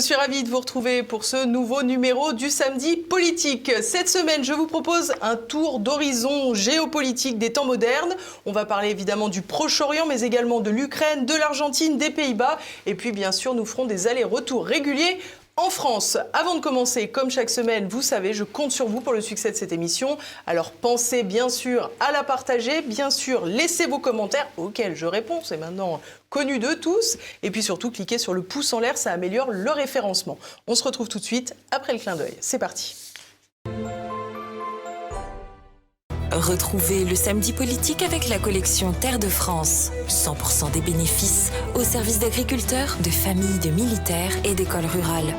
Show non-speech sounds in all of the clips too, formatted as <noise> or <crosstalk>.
suis ravie de vous retrouver pour ce nouveau numéro du samedi politique. Cette semaine, je vous propose un tour d'horizon géopolitique des temps modernes. On va parler évidemment du Proche-Orient, mais également de l'Ukraine, de l'Argentine, des Pays-Bas. Et puis, bien sûr, nous ferons des allers-retours réguliers en France, avant de commencer, comme chaque semaine, vous savez, je compte sur vous pour le succès de cette émission. Alors pensez bien sûr à la partager, bien sûr, laissez vos commentaires auxquels je réponds, c'est maintenant connu de tous. Et puis surtout, cliquez sur le pouce en l'air, ça améliore le référencement. On se retrouve tout de suite après le clin d'œil. C'est parti. Retrouvez le samedi politique avec la collection Terre de France. 100% des bénéfices au service d'agriculteurs, de familles, de militaires et d'écoles rurales.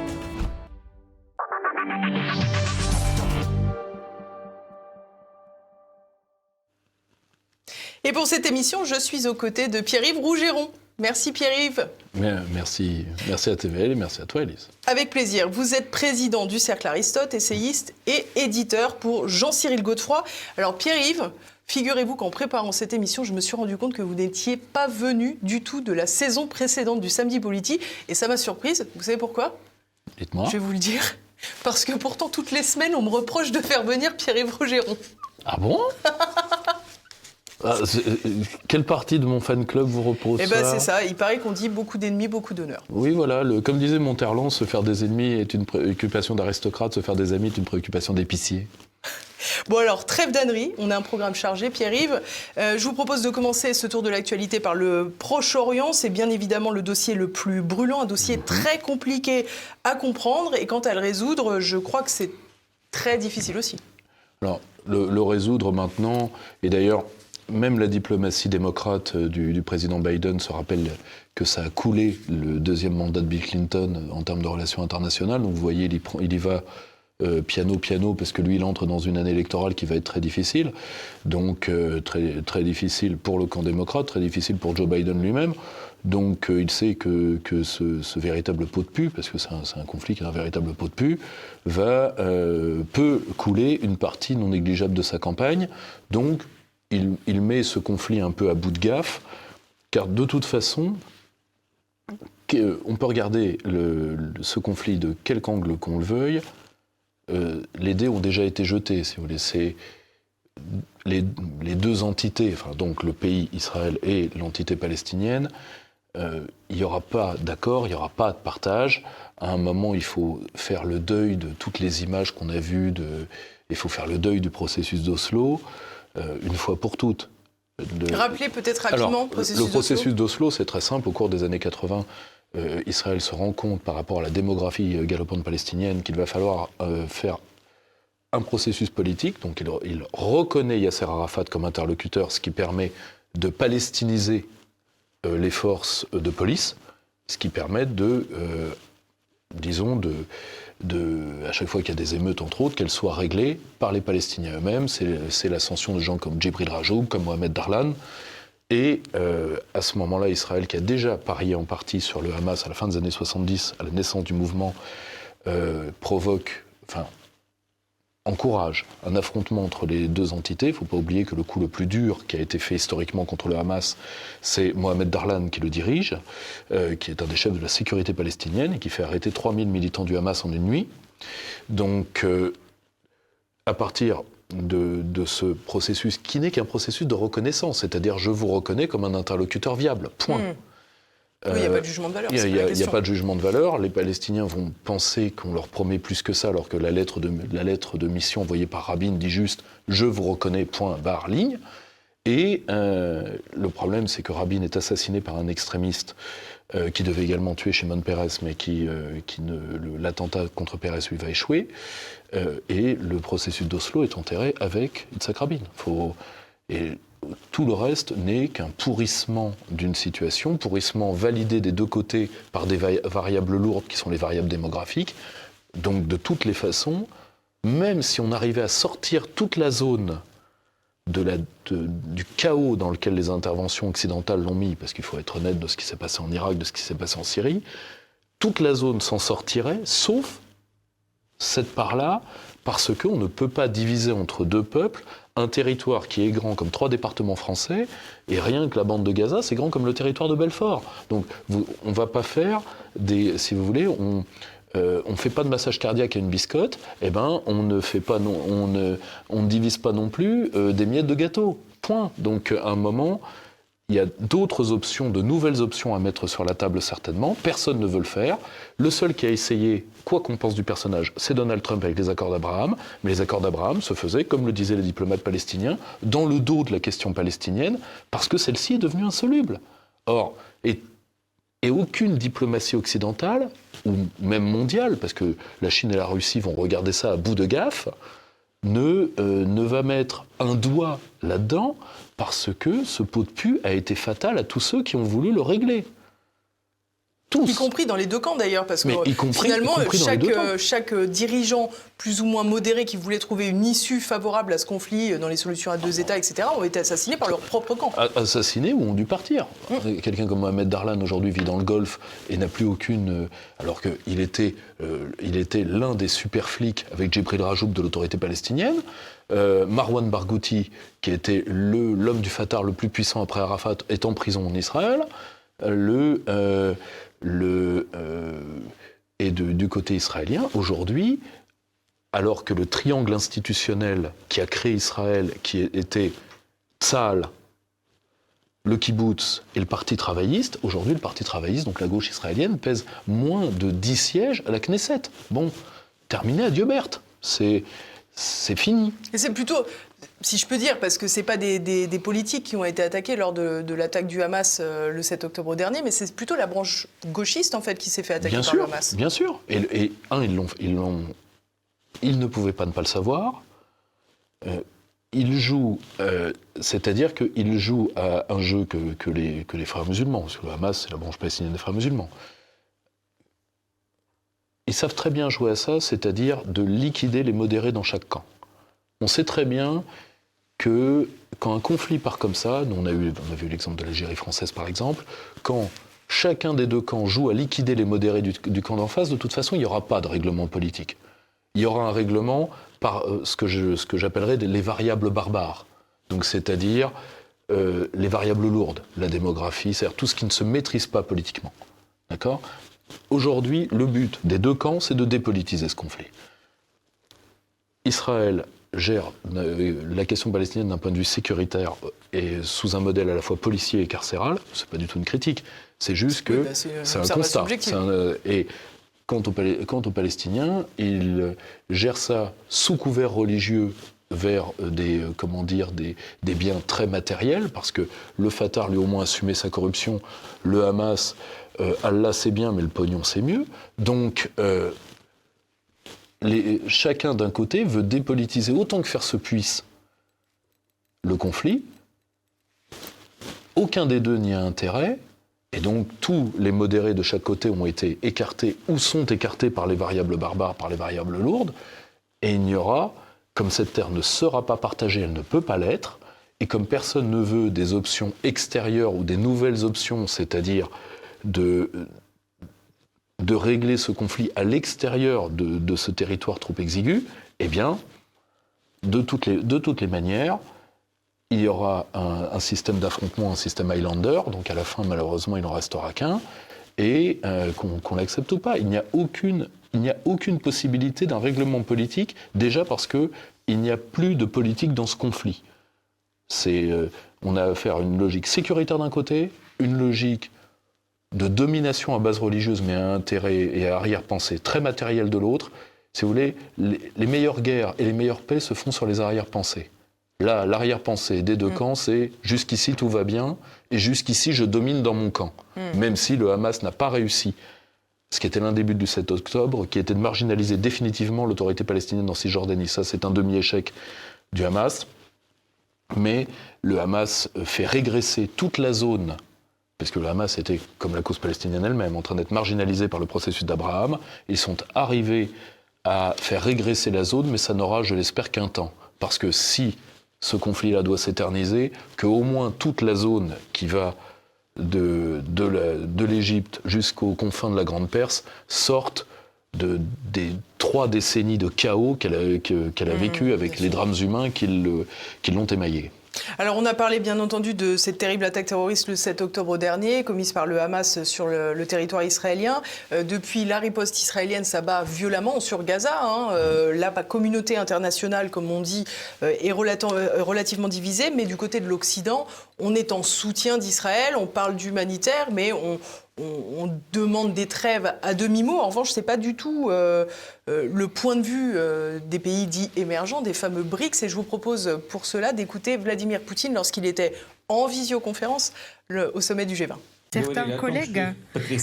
Et pour cette émission, je suis aux côtés de Pierre-Yves Rougeron. Merci Pierre-Yves. Merci, merci à TVL et merci à toi Elise. Avec plaisir. Vous êtes président du Cercle Aristote, essayiste et éditeur pour Jean-Cyril Godefroy. Alors Pierre-Yves, figurez-vous qu'en préparant cette émission, je me suis rendu compte que vous n'étiez pas venu du tout de la saison précédente du Samedi Politique et ça m'a surprise. Vous savez pourquoi? Dites-moi. Je vais vous le dire. Parce que pourtant, toutes les semaines, on me reproche de faire venir Pierre-Yves Rougeron. Ah bon? <laughs> Ah, euh, quelle partie de mon fan club vous repose Eh ben c'est ça. Il paraît qu'on dit beaucoup d'ennemis, beaucoup d'honneur. Oui, voilà. Le, comme disait Monterland, se faire des ennemis est une préoccupation d'aristocrate, se faire des amis est une préoccupation d'épicier. Bon alors, trêve d'ânerie, on a un programme chargé, Pierre-Yves. Euh, je vous propose de commencer ce tour de l'actualité par le Proche-Orient. C'est bien évidemment le dossier le plus brûlant, un dossier mhm. très compliqué à comprendre. Et quant à le résoudre, je crois que c'est très difficile aussi. Alors, le, le résoudre maintenant, et d'ailleurs, même la diplomatie démocrate euh, du, président Biden se rappelle que ça a coulé le deuxième mandat de Bill Clinton en termes de relations internationales. Donc vous voyez, il y, va euh, piano piano parce que lui il entre dans une année électorale qui va être très difficile. Donc euh, très, difficile pour le camp démocrate, très difficile pour Joe Biden lui-même. Donc il sait que, ce, véritable pot de pu, parce que c'est un, conflit qui est un véritable pot de pu, va, peut couler une partie non négligeable de sa campagne. Donc il, met ce conflit un peu à bout de gaffe, car de toute façon, on peut regarder ce conflit de quelque angle qu'on le veuille, euh, les dés ont déjà été jetés, si vous voulez. Les, les, deux entités, enfin, donc le pays Israël et l'entité palestinienne, euh, il n'y aura pas d'accord, il n'y aura pas de partage. À un moment, il faut faire le deuil de toutes les images qu'on a vues, de, il faut faire le deuil du processus d'Oslo. Euh, une fois pour toutes. Rappelez peut-être rapidement le processus, le processus d'Oslo, c'est très simple. Au cours des années 80, euh, Israël se rend compte par rapport à la démographie euh, galopante palestinienne qu'il va falloir faire un processus politique. Donc il, reconnaît Yasser Arafat comme interlocuteur, ce qui permet de palestiniser les forces de police, ce qui permet de, disons, de, à chaque fois qu'il y a des émeutes, entre autres, qu'elles soient réglées par les Palestiniens eux-mêmes. C'est l'ascension de gens comme Djibril Rajoub, comme Mohamed Darlan. Et euh, à ce moment-là, Israël, qui a déjà parié en partie sur le Hamas à la fin des années 70, à la naissance du mouvement, euh, provoque, enfin, encourage un affrontement entre les deux entités. Il ne faut pas oublier que le coup le plus dur qui a été fait historiquement contre le Hamas, c'est Mohamed Darlan qui le dirige, euh, qui est un des chefs de la sécurité palestinienne et qui fait arrêter 3000 militants du Hamas en une nuit. Donc, à partir de, ce processus, qui n'est qu'un processus de reconnaissance, c'est-à-dire je vous reconnais comme un interlocuteur viable, point. Hmm il n'y a pas de jugement de valeur. Il n'y a, pas de jugement de valeur. Les Palestiniens vont penser qu'on leur promet plus que ça, alors que la lettre de, la lettre de mission envoyée par Rabin dit juste Je vous reconnais, point, barre, ligne. Et euh, le problème, c'est que Rabin est assassiné par un extrémiste euh, qui devait également tuer Shimon Peres, mais qui, euh, l'attentat contre Peres lui va échouer. et le processus d'Oslo est enterré avec Yitzhak Rabin. Et tout le reste n'est qu'un pourrissement d'une situation, pourrissement validé des deux côtés par des variables lourdes qui sont les variables démographiques. Donc de toutes les façons, même si on arrivait à sortir toute la zone du chaos dans lequel les interventions occidentales l'ont mis, parce qu'il faut être honnête de ce qui s'est passé en Irak, de ce qui s'est passé en Syrie, toute la zone s'en sortirait, sauf cette part-là, parce qu'on ne peut pas diviser entre deux peuples un territoire qui est grand comme trois départements français, et rien que la bande de Gaza, c'est grand comme le territoire de Belfort. Donc on ne va pas faire des, si vous voulez, euh, on ne fait pas de massage cardiaque à une biscotte, eh ben, on ne fait pas, on ne, on divise pas non plus euh, des miettes de gâteau. Point. Donc, à un moment, il y a d'autres options, de nouvelles options à mettre sur la table certainement. Personne ne veut le faire. Le seul qui a essayé, quoi qu'on pense du personnage, c'est Donald Trump avec les accords d'Abraham. Mais les accords d'Abraham se faisaient, comme le disaient les diplomates palestiniens, dans le dos de la question palestinienne, parce que celle-ci est devenue insoluble. Or, et aucune diplomatie occidentale, ou même mondiale, parce que la Chine et la Russie vont regarder ça à bout de gaffe, ne, euh, ne va mettre un doigt là-dedans parce que ce pot de pu a été fatal à tous ceux qui ont voulu le régler. Tous. Y compris dans les deux camps d'ailleurs, parce que finalement, chaque, euh, chaque, euh, dirigeant plus ou moins modéré qui voulait trouver une issue favorable à ce conflit dans les solutions à deux États, etc., ont été assassinés par leur propre camp. Assassinés ou ont dû partir. Mmh. Quelqu'un comme Mohamed Darlan aujourd'hui vit dans le Golfe et n'a plus aucune. alors qu'il était, il était l'un des super flics avec Djibril Rajoub de l'autorité palestinienne. Euh, Marwan Barghouti, qui était l'homme du Fatah le plus puissant après Arafat, est en prison en Israël. Le, euh, le, euh, et du côté israélien, aujourd'hui, alors que le triangle institutionnel qui a créé Israël, qui était Tzal, le kibbutz et le parti travailliste, aujourd'hui le parti travailliste, donc la gauche israélienne, pèse moins de 10 sièges à la Knesset. Bon, terminé à Dieu c'est fini. Et c'est plutôt, si je peux dire, parce que ce pas des, des, politiques qui ont été attaqués lors de, l'attaque du Hamas euh, le 7 octobre dernier, mais c'est plutôt la branche gauchiste en fait qui s'est fait attaquer bien par sûr, le Hamas. Bien sûr. Et, un, ils, l'ont, ils, l'ont, ils ne pouvaient pas ne pas le savoir. Euh, ils jouent, euh, c'est-à-dire qu'ils jouent à un jeu que, que, les, que les frères musulmans, parce que le Hamas, c'est la branche palestinienne des frères musulmans, ils savent très bien jouer à ça, c'est-à-dire de liquider les modérés dans chaque camp. On sait très bien que quand un conflit part comme ça, on a, eu, on a vu l'exemple de l'Algérie française par exemple, quand chacun des deux camps joue à liquider les modérés du, camp d'en face, de toute façon, il n'y aura pas de règlement politique. Il y aura un règlement par euh, ce que j'appellerais les variables barbares. Donc, c'est-à-dire euh, les variables lourdes, la démographie, c'est-à-dire tout ce qui ne se maîtrise pas politiquement. D'accord? Aujourd'hui, le but des deux camps, c'est de dépolitiser ce conflit. Israël gère euh, la question palestinienne d'un point de vue sécuritaire et sous un modèle à la fois policier et carcéral. C'est pas du tout une critique. C'est juste que bah, c'est un constat. Euh, et quant aux, Palestiniens, ils gèrent ça sous couvert religieux vers euh, des, comment dire, des, des, biens très matériels, parce que le Fatah, lui, au moins assumé sa corruption, le Hamas, euh, Allah c'est bien, mais le pognon c'est mieux. Donc, euh, chacun d'un côté veut dépolitiser autant que faire se puisse le conflit. Aucun des deux n'y a intérêt. Et donc tous les modérés de chaque côté ont été écartés ou sont écartés par les variables barbares, par les variables lourdes. Et il n'y aura, comme cette terre ne sera pas partagée, elle ne peut pas l'être, et comme personne ne veut des options extérieures ou des nouvelles options, c'est-à-dire de, de régler ce conflit à l'extérieur de, ce territoire trop exigu, eh bien, de toutes les, manières, il y aura un, système d'affrontement, un système Highlander, donc à la fin, malheureusement, il n'en restera qu'un, et euh, qu'on l'accepte ou pas. Il n'y a aucune, il possibilité d'un règlement politique, déjà parce qu'il n'y a plus de politique dans ce conflit. Euh, on a affaire à une logique sécuritaire d'un côté, une logique de domination à base religieuse, mais à intérêt et à arrière-pensée très matériel de l'autre, si vous voulez, les, meilleures guerres et les meilleures paix se font sur les arrière-pensées. Là, l'arrière-pensée des deux mm. camps, c'est jusqu'ici tout va bien et jusqu'ici je domine dans mon camp. Mm. Même si le Hamas n'a pas réussi, ce qui était l'un des buts du 7 octobre, qui était de marginaliser définitivement l'autorité palestinienne dans Cisjordanie. Ça, c'est un demi-échec du Hamas. Mais le Hamas fait régresser toute la zone parce que le Hamas était, comme la cause palestinienne elle-même, en train d'être marginalisée par le processus d'Abraham. Ils sont arrivés à faire régresser la zone, mais ça n'aura, je l'espère, qu'un temps. Parce que si ce conflit-là doit s'éterniser, qu'au moins toute la zone qui va de, de l'Égypte jusqu'aux confins de la Grande Perse sorte de, des trois décennies de chaos qu'elle a, Mmh, vécu avec les drames humains qui, l'ont émaillé. Alors, on a parlé bien entendu de cette terrible attaque terroriste le 7 octobre dernier, commise par le Hamas sur le, territoire israélien. Euh, depuis, la riposte israélienne s'abat violemment sur Gaza. hein. Euh, la communauté internationale, comme on dit, euh, est relativement divisée. Mais du côté de l'Occident, on est en soutien d'Israël. On parle d'humanitaire, mais on, on- demande des trêves à demi-mot. En revanche, ce n'est pas du tout euh, euh, le point de vue euh, des pays dits émergents, des fameux BRICS. Et je vous propose pour cela d'écouter Vladimir Poutine lorsqu'il était en visioconférence au sommet du G20. Certains collègues,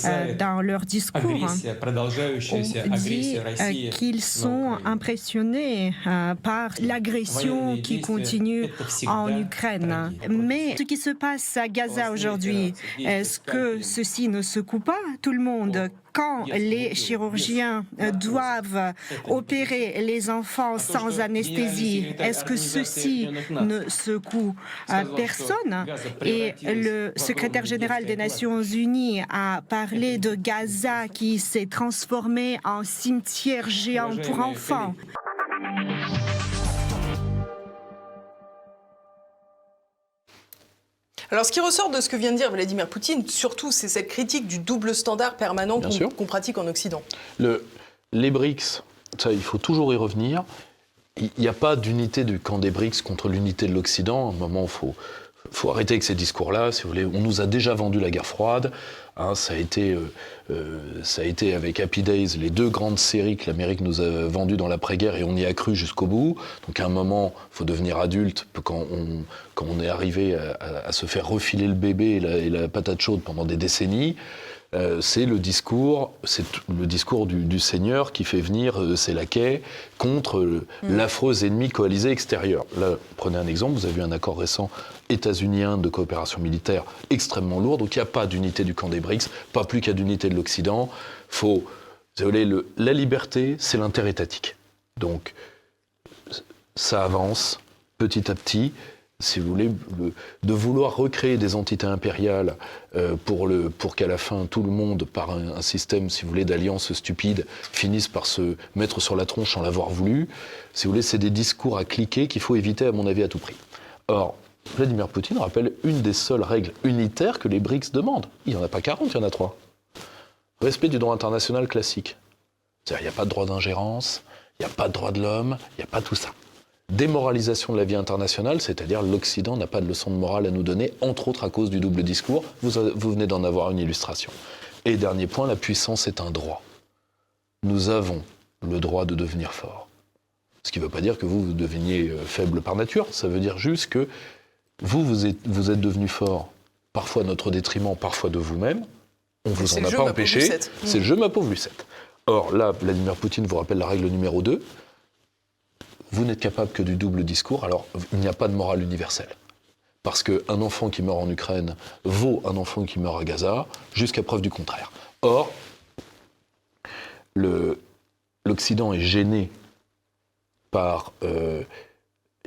euh, dans leur discours, ont dit euh, qu'ils sont impressionnés euh, par l'agression qui continue en Ukraine. Mais ce qui se passe à Gaza aujourd'hui, est-ce que ceci ne secoue pas? Tout le monde quand les chirurgiens euh, doivent opérer les enfants sans anesthésie, est-ce que ceci ne secoue euh, personne Et le secrétaire général des Nations Unies a parlé de Gaza qui s'est transformé en cimetière géant pour enfants. Alors, ce qui ressort de ce que vient de dire Vladimir Poutine, surtout, c'est cette critique du double standard permanent qu'on pratique en Occident. Le- les BRICS, ça, il faut toujours y revenir. Il n'y a pas d'unité du camp des BRICS contre l'unité de l'Occident. À un moment, il faut, faut arrêter avec ces discours-là. Si vous voulez, on nous a déjà vendu la guerre froide. Hein, ça, a été, euh, euh, ça a été avec Happy Days les deux grandes séries que l'Amérique nous a vendues dans l'après-guerre et on y a cru jusqu'au bout. Donc à un moment, il faut devenir adulte quand on, quand on est arrivé à, à- à se faire refiler le bébé et la, et la patate chaude pendant des décennies. Euh, c'est le discours, c'est le discours du, du Seigneur qui fait venir euh, ses laquais contre euh, l'affreux ennemi coalisé extérieur. Là, prenez un exemple, vous avez eu un accord récent états-unien de coopération militaire extrêmement lourd, donc il n'y a pas d'unité du camp des BRICS, pas plus qu'il y a d'unité de l'Occident. Faut, vous la liberté, c'est l'intérêt étatique. Donc, ça avance petit à petit. Si vous voulez, le- de vouloir recréer des entités impériales euh, pour, le, pour qu'à la fin tout le monde, par un, un système, si vous voulez, d'alliances stupides, finisse par se mettre sur la tronche sans l'avoir voulu, si vous voulez, c'est des discours à cliquer qu'il faut éviter, à mon avis, à tout prix. Or, Vladimir Poutine rappelle une des seules règles unitaires que les BRICS demandent. Il n'y en a pas 40, il y en a trois. Respect du droit international classique. C'est-à-dire, il n'y a pas de droit d'ingérence, il n'y a pas de droit de l'homme, il n'y a pas tout ça. Démoralisation de la vie internationale, c'est-à-dire l'Occident n'a pas de leçon de morale à nous donner, entre autres à cause du double discours. Vous venez d'en avoir une illustration. Et dernier point, la puissance est un droit. Nous avons le droit de devenir fort. Ce qui ne veut pas dire que vous, vous deveniez euh, faible par nature, ça veut dire juste que vous, vous êtes, vous êtes devenu fort, parfois à notre détriment, parfois de vous-même. On vous C'est en a pas empêché. C'est le jeu, ma pauvre Lucette. Or, là, Vladimir Poutine vous rappelle la règle numéro 2. Vous n'êtes capable que du double discours, alors il n'y a pas de morale universelle. Parce qu'un enfant qui meurt en Ukraine vaut un enfant qui meurt à Gaza, jusqu'à preuve du contraire. Or, l'Occident est gêné par, euh,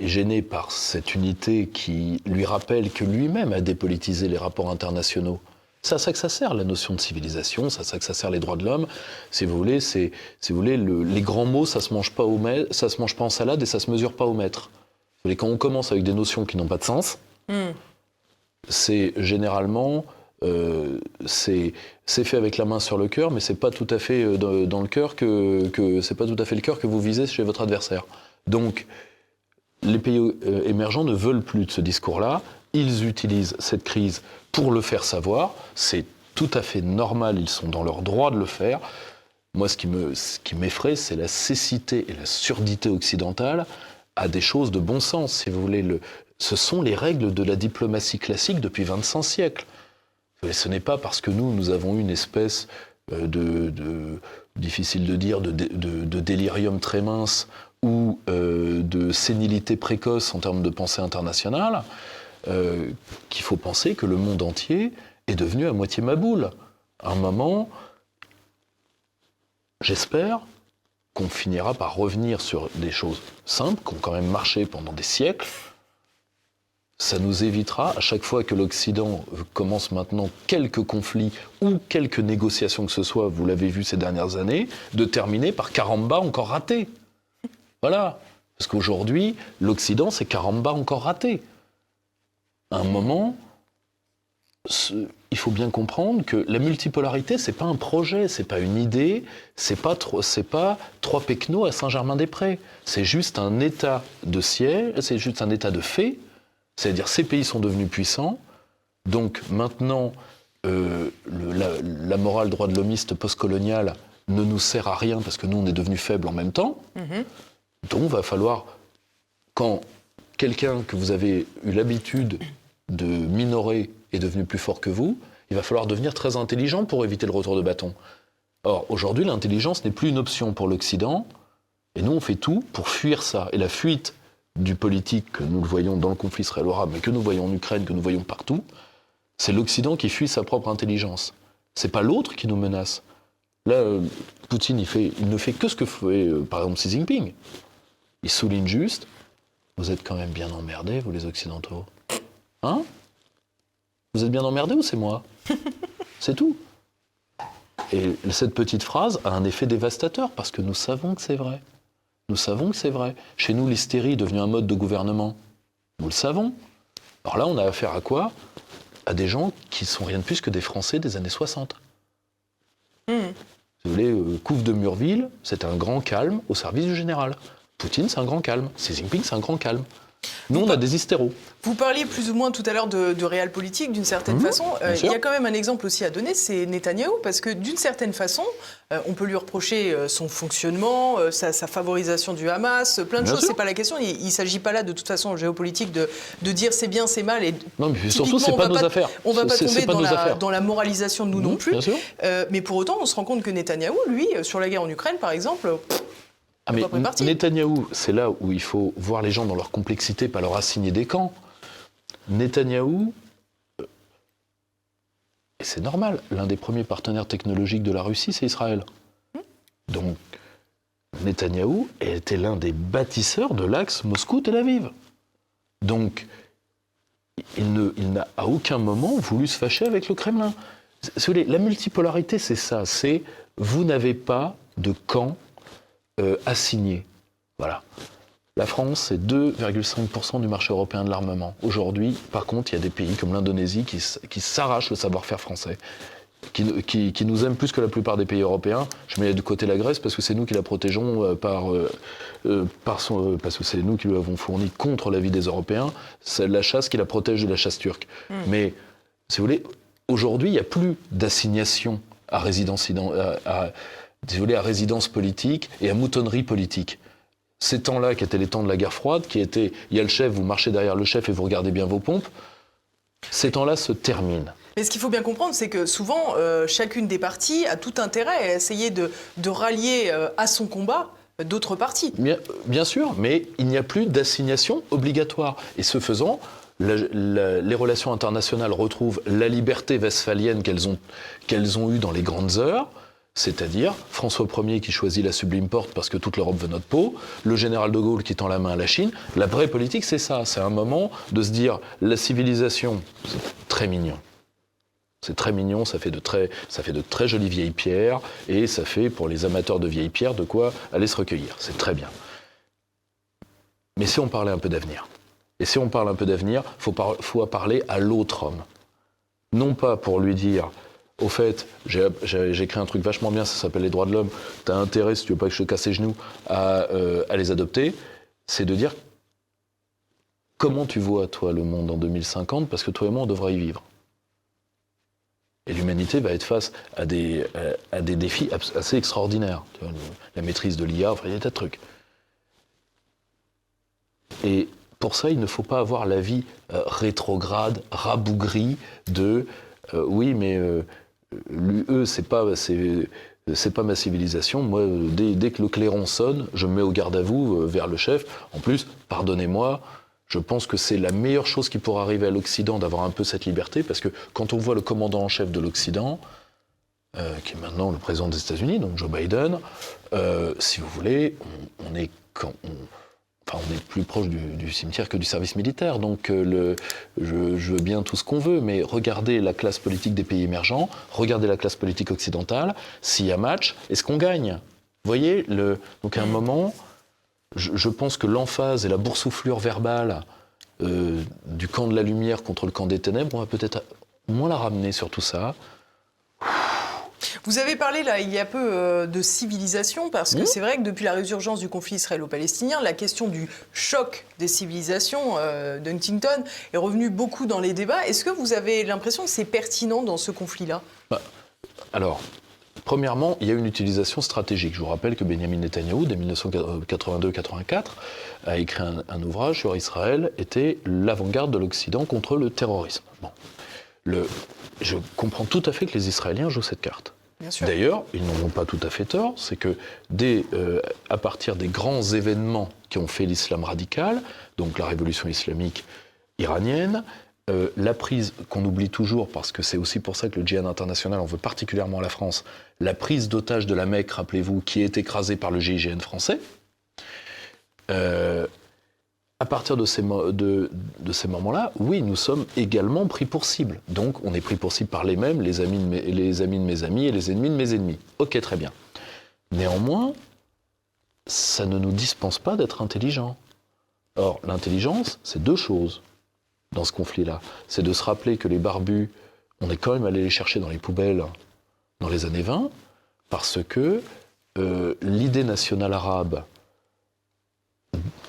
est gêné par cette unité qui lui rappelle que lui-même a dépolitisé les rapports internationaux. C'est à ça que ça sert, la notion de civilisation, c'est à ça que ça sert les droits de l'homme. Si vous voulez, si vous voulez le- les grands mots, ça se mange pas au ça se mange pas en salade et ça se mesure pas au mètre. Vous voulez, quand on commence avec des notions qui n'ont pas de sens, Hmm. c'est généralement euh, c'est fait avec la main sur le cœur, mais c'est pas tout à fait euh, dans, dans le cœur que, que c'est pas tout à fait le cœur que vous visez chez votre adversaire. Donc les pays euh, émergents ne veulent plus de ce discours-là. Ils utilisent cette crise pour le faire savoir. C'est tout à fait normal. Ils sont dans leur droit de le faire. Moi, ce qui me, ce qui m'effraie, c'est la cécité et la surdité occidentale à des choses de bon sens, si vous voulez. Le, ce sont les règles de la diplomatie classique depuis 25 siècles. Ce n'est pas parce que nous, nous avons une espèce euh, de, difficile de dire, de, de- de délirium très mince ou euh, de sénilité précoce en termes de pensée internationale euh, qu'il faut penser que le monde entier est devenu à moitié maboule. À un moment, j'espère qu'on finira par revenir sur des choses simples qui ont quand même marché pendant des siècles. ça nous évitera, à chaque fois que l'Occident commence maintenant quelques conflits ou quelques négociations que ce soit, vous l'avez vu ces dernières années, de terminer par caramba encore raté. Voilà. Parce qu'aujourd'hui, l'Occident, c'est caramba encore raté. À un moment, il faut bien comprendre que la multipolarité, c'est pas un projet, c'est pas une idée, c'est pas pas trois pecnos à Saint-Germain-des-Prés. C'est juste un état de ciel, c'est juste un état de fait c'est-à-dire ces pays sont devenus puissants, donc maintenant euh, la, morale droit de l'homiste postcoloniale ne nous sert à rien parce que nous on est devenus faibles en même temps. Mhm. Donc va falloir, quand quelqu'un que vous avez eu l'habitude de minorer est devenu plus fort que vous, il va falloir devenir très intelligent pour éviter le retour de bâton. Or, aujourd'hui, l'intelligence n'est plus une option pour l'Occident, et nous, on fait tout pour fuir ça. Et la fuite du politique, que nous le voyons dans le conflit israélo-arabe, mais que nous voyons en Ukraine, que nous voyons partout, c'est l'Occident qui fuit sa propre intelligence. C'est pas l'autre qui nous menace. Là, euh, Poutine, il ne fait que ce que fait, euh, par exemple, Xi Jinping. Il souligne juste, vous êtes quand même bien emmerdés, vous les Occidentaux. Hein? Vous êtes bien emmerdés ou c'est moi? <laughs> C'est tout. Et cette petite phrase a un effet dévastateur, parce que nous savons que c'est vrai. Nous savons que c'est vrai. Chez nous, l'hystérie est devenue un mode de gouvernement. Nous le savons. Alors là, on a affaire à quoi? À des gens qui sont rien de plus que des Français des années 60. Hmm. vous voulez, euh, Couve de Murville, c'est un grand calme au service du général. Poutine, c'est un grand calme. Xi Jinping, c'est un grand calme. Nous, on a des hystéros. Vous parliez plus ou moins tout à l'heure de, de réel politique, d'une certaine mhm, façon. Euh, il y a quand même un exemple aussi à donner, c'est Netanyahou, parce que d'une certaine façon, euh, on peut lui reprocher euh, son fonctionnement, sa, favorisation du Hamas, plein de choses. C'est pas la question. Il, ne s'agit pas là, de toute façon, en géopolitique, de, de dire c'est bien, c'est mal. Et non, mais surtout, c'est pas nos affaires. On va pas tomber dans la, dans la, moralisation de nous non mhm, plus. mais pour autant, on se rend compte que Netanyahou, lui, sur la guerre en Ukraine, par exemple. Ah mais Netanyahou, c'est là où il faut voir les gens dans leur complexité, pas leur assigner des camps. Netanyahou, euh, et c'est normal, l'un des premiers partenaires technologiques de la Russie, c'est Israël. Donc, Netanyahou était l'un des bâtisseurs de l'axe Moscou-Tel Aviv. Donc, il, n'a à aucun moment voulu se fâcher avec le Kremlin. La multipolarité, c'est ça. C'est vous n'avez pas de camp euh, assigné. Voilà. La France, c'est 2,5% du marché européen de l'armement. Aujourd'hui, par contre, il y a des pays comme l'Indonésie qui, qui s'arrachent le savoir-faire français. Qui, qui, nous aiment plus que la plupart des pays européens. Je mets de côté la Grèce parce que c'est nous qui la protégeons euh, par, euh, par son, parce que c'est nous qui lui avons fourni contre l'avis des Européens. C'est la chasse qui la protège de la chasse turque. Hmm. Mais, si vous voulez, aujourd'hui, il n'y a plus d'assignation à résidence, à, désolé, à résidence politique et à moutonnerie politique. Ces temps-là, qui étaient les temps de la guerre froide, qui étaient, il y a le chef, vous marchez derrière le chef et vous regardez bien vos pompes, ces temps-là se terminent. Mais ce qu'il faut bien comprendre, c'est que souvent, euh, chacune des parties a tout intérêt à essayer de, rallier euh, à son combat d'autres parties. Bien, sûr, mais il n'y a plus d'assignation obligatoire. Et ce faisant, les relations internationales retrouvent la liberté westphalienne qu'elles ont, qu'elles ont eue dans les grandes heures, c'est-à-dire François Ier qui choisit la sublime porte parce que toute l'Europe veut notre peau, le général de Gaulle qui tend la main à la Chine. La vraie politique, c'est ça. C'est un moment de se dire la civilisation, c'est très mignon. C'est très mignon, ça fait, de très, jolies vieilles pierres, et ça fait pour les amateurs de vieilles pierres de quoi aller se recueillir. C'est très bien. Mais si on parlait un peu d'avenir, et si on parle un peu d'avenir, il faut parler à l'autre homme. Non pas pour lui dire au fait, j'ai écrit un truc vachement bien, ça s'appelle les droits de l'homme. Tu as intérêt, si tu veux pas que je te casse les genoux, euh, à, les adopter. C'est de dire comment tu vois, toi, le monde en 2050, parce que toi et moi, on devra y vivre. Et l'humanité va être face à des, des défis assez extraordinaires. la maîtrise de l'IA, il y a des tas de trucs. Et pour ça, il ne faut pas avoir la vie euh, rétrograde, rabougrie de euh, oui, mais l'UE, c'est pas, c'est pas ma civilisation. Moi, dès, que le clairon sonne, je me mets au garde à vous euh, vers le chef. En plus, pardonnez-moi, je pense que c'est la meilleure chose qui pourrait arriver à l'Occident d'avoir un peu cette liberté, parce que quand on voit le commandant en chef de l'Occident, euh, qui est maintenant le président des États-Unis, donc Joe Biden, euh, si vous voulez, on, est quand On est plus proche du, cimetière que du service militaire. Donc, le, je, veux bien tout ce qu'on veut, mais regardez la classe politique des pays émergents, regardez la classe politique occidentale. S'il y a match, est-ce qu'on gagne? Vous voyez Donc, à un moment, je, je pense que l'emphase et la boursouflure verbale euh, du camp de la lumière contre le camp des ténèbres, on va peut-être moins la ramener sur tout ça. Vous avez parlé là il y a peu euh, de civilisation parce que c'est vrai que depuis la résurgence du conflit israélo-palestinien, la question du choc des civilisations euh, d'Huntington est revenue beaucoup dans les débats. Est-ce que vous avez l'impression que c'est pertinent dans ce conflit-là? Bah, Alors, Premièrement, il y a une utilisation stratégique. Je vous rappelle que Benjamin Netanyahu, dès 1982-84, a écrit un, ouvrage sur Israël, était l'avant-garde de l'Occident contre le terrorisme. Bon. Le, je comprends tout à fait que les Israéliens jouent cette carte. D'ailleurs, ils n'en ont pas tout à fait tort, c'est que dès, euh, à partir des grands événements qui ont fait l'islam radical, donc la révolution islamique iranienne, euh, la prise qu'on oublie toujours, parce que c'est aussi pour ça que le djihad international en veut particulièrement à la France, la prise d'otage de la Mecque, rappelez-vous, qui est écrasée par le GIGN français. Euh, à partir de ces, moments-là, oui, nous sommes également pris pour cible. Donc, on est pris pour cible par les mêmes, les amis, de mes, les amis de mes amis et les ennemis de mes ennemis. Ok, très bien. Néanmoins, ça ne nous dispense pas d'être intelligents. Or, l'intelligence, c'est deux choses dans ce conflit-là. C'est de se rappeler que les barbus, on est quand même allé les chercher dans les poubelles dans les années 20, parce que euh, l'idée nationale arabe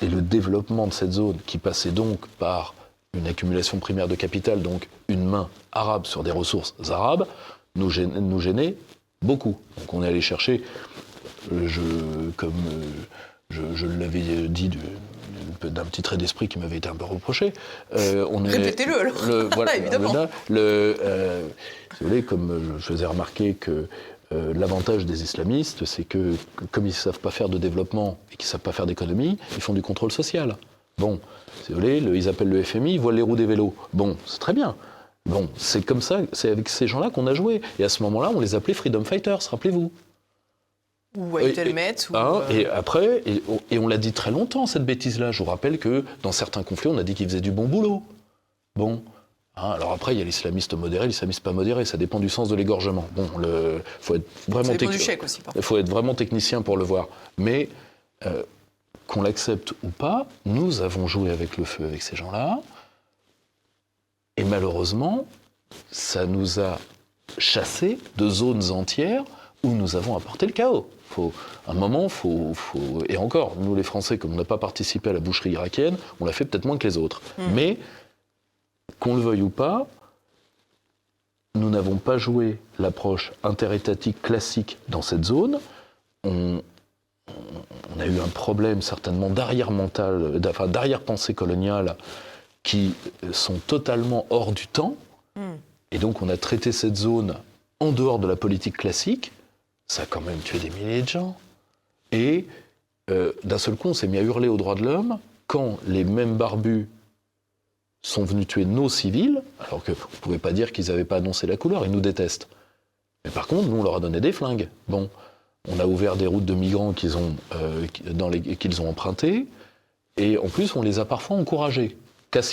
et le développement de cette zone, qui passait donc par une accumulation primaire de capital, donc une main arabe sur des ressources arabes, nous gênait, nous gênait beaucoup. Donc on est allé chercher, euh, je, comme euh, je, l'avais dit d'un petit trait d'esprit qui m'avait été un peu reproché. Euh, Répétez-le alors. voilà, <laughs> Évidemment. le, euh, vous voulez, comme je faisais remarquer que euh, l'avantage des islamistes, c'est que comme ils ne savent pas faire de développement et qu'ils ne savent pas faire d'économie, ils font du contrôle social. Bon, si vous voulez, ils appellent le FMI, ils voient les roues des vélos. Bon, c'est très bien. Bon, c'est comme ça, c'est avec ces gens-là qu'on a joué. Et à ce moment-là, on les appelait Freedom Fighters, rappelez-vous. Ou et, ou hein, euh, et après, et, on l'a dit très longtemps, cette bêtise-là. Je vous rappelle que dans certains conflits, on a dit qu'ils faisaient du bon boulot. Bon. Hein, alors après, il y a l'islamiste modéré, l'islamiste pas modéré, ça dépend du sens de l'égorgement. Bon, il faut être vraiment Il faut être vraiment technicien pour le voir. Mais euh, qu'on l'accepte ou pas, nous avons joué avec le feu avec ces gens-là. Et malheureusement, ça nous a chassés de zones entières où nous avons apporté le chaos. Faut, un moment, faut, faut, et encore, nous les Français, comme on n'a pas participé à la boucherie irakienne, on l'a fait peut-être moins que les autres. Hmm. Mais, qu'on le veuille ou pas, nous n'avons pas joué l'approche interétatique classique dans cette zone. On, on a eu un problème certainement d'arrière mental, enfin d'arrière-pensée coloniale qui sont totalement hors du temps. Hmm. Et donc on a traité cette zone en dehors de la politique classique ça a quand même tué des milliers de gens. Et euh, d'un seul coup, on s'est mis à hurler aux droits de l'homme quand les mêmes barbus sont venus tuer nos civils, alors que vous ne pouvez pas dire qu'ils n'avaient pas annoncé la couleur, ils nous détestent. Mais par contre, nous, on leur a donné des flingues. Bon, on a ouvert des routes de migrants qu'ils ont, euh, empruntées, et en plus, on les a parfois encouragés,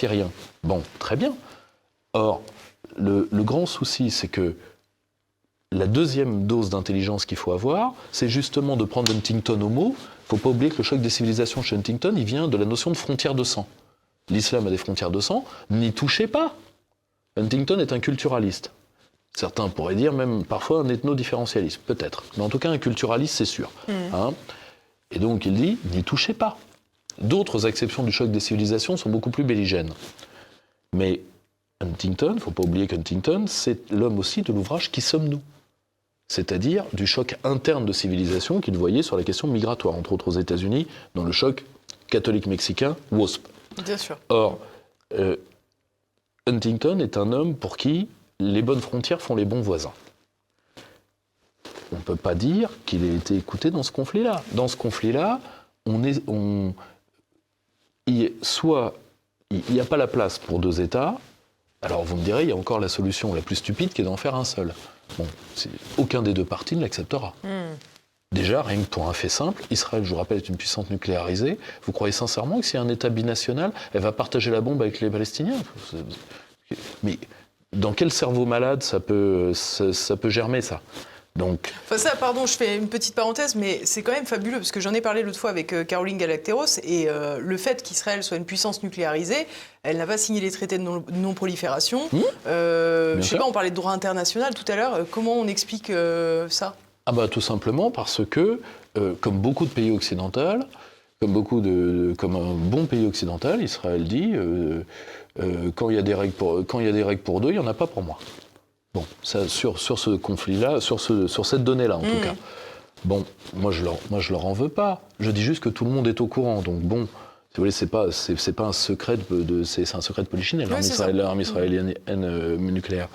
rien. Bon, très bien. Or, le, le grand souci, c'est que la deuxième dose d'intelligence qu'il faut avoir, c'est justement de prendre Huntington au mot. Il ne faut pas oublier que le choc des civilisations chez Huntington, il vient de la notion de frontière de sang. L'islam a des frontières de sang, n'y touchez pas. Huntington est un culturaliste. Certains pourraient dire même parfois un ethno-différentialiste, peut-être. Mais en tout cas, un culturaliste, c'est sûr. Mm. Hein. Et donc il dit, n'y touchez pas. D'autres exceptions du choc des civilisations sont beaucoup plus belligènes. Mais Huntington, il ne faut pas oublier qu'Huntington, c'est l'homme aussi de l'ouvrage Qui sommes-nous? C'est-à-dire du choc interne de civilisation qu'il voyait sur la question migratoire, entre autres aux États-Unis, dans le choc catholique mexicain WASP. Bien sûr. Or, euh, Huntington est un homme pour qui les bonnes frontières font les bons voisins. On ne peut pas dire qu'il ait été écouté dans ce conflit-là. Dans ce conflit-là, on est, on, soit il n'y a pas la place pour deux États, alors vous me direz, il y a encore la solution la plus stupide qui est d'en faire un seul. Bon, aucun des deux partis ne l'acceptera. Hmm. Déjà, rien que pour un fait simple, Israël, je vous rappelle, est une puissance nucléarisée. Vous croyez sincèrement que s'il y a un État binational, elle va partager la bombe avec les Palestiniens? Mais dans quel cerveau malade ça peut, ça, peut germer ça? Donc... Enfin ça, pardon, je fais une petite parenthèse, mais c'est quand même fabuleux, parce que j'en ai parlé l'autre fois avec euh, Caroline Galacteros, et euh, le fait qu'Israël soit une puissance nucléarisée, elle n'a pas signé les traités de non-prolifération. Mmh. Euh, je sais pas, on parlait de droit international tout à l'heure, comment on explique ça? Ah bah tout simplement parce que, comme beaucoup de pays occidentaux, comme, beaucoup de, comme un bon pays occidental, Israël dit euh, quand il y a des règles pour, quand il y a des règles pour deux, il n'y en a pas pour moi. Bon, ça, sur, sur ce conflit-là, sur, ce, sur cette donnée-là en tout mm. cas. Bon, moi je leur, moi je leur en veux pas. Je dis juste que tout le monde est au courant. Donc bon, si vous voulez, c'est pas, c'est, pas un secret de, c'est, un secret de polichinelle, l'armée israélienne, euh, nucléaire.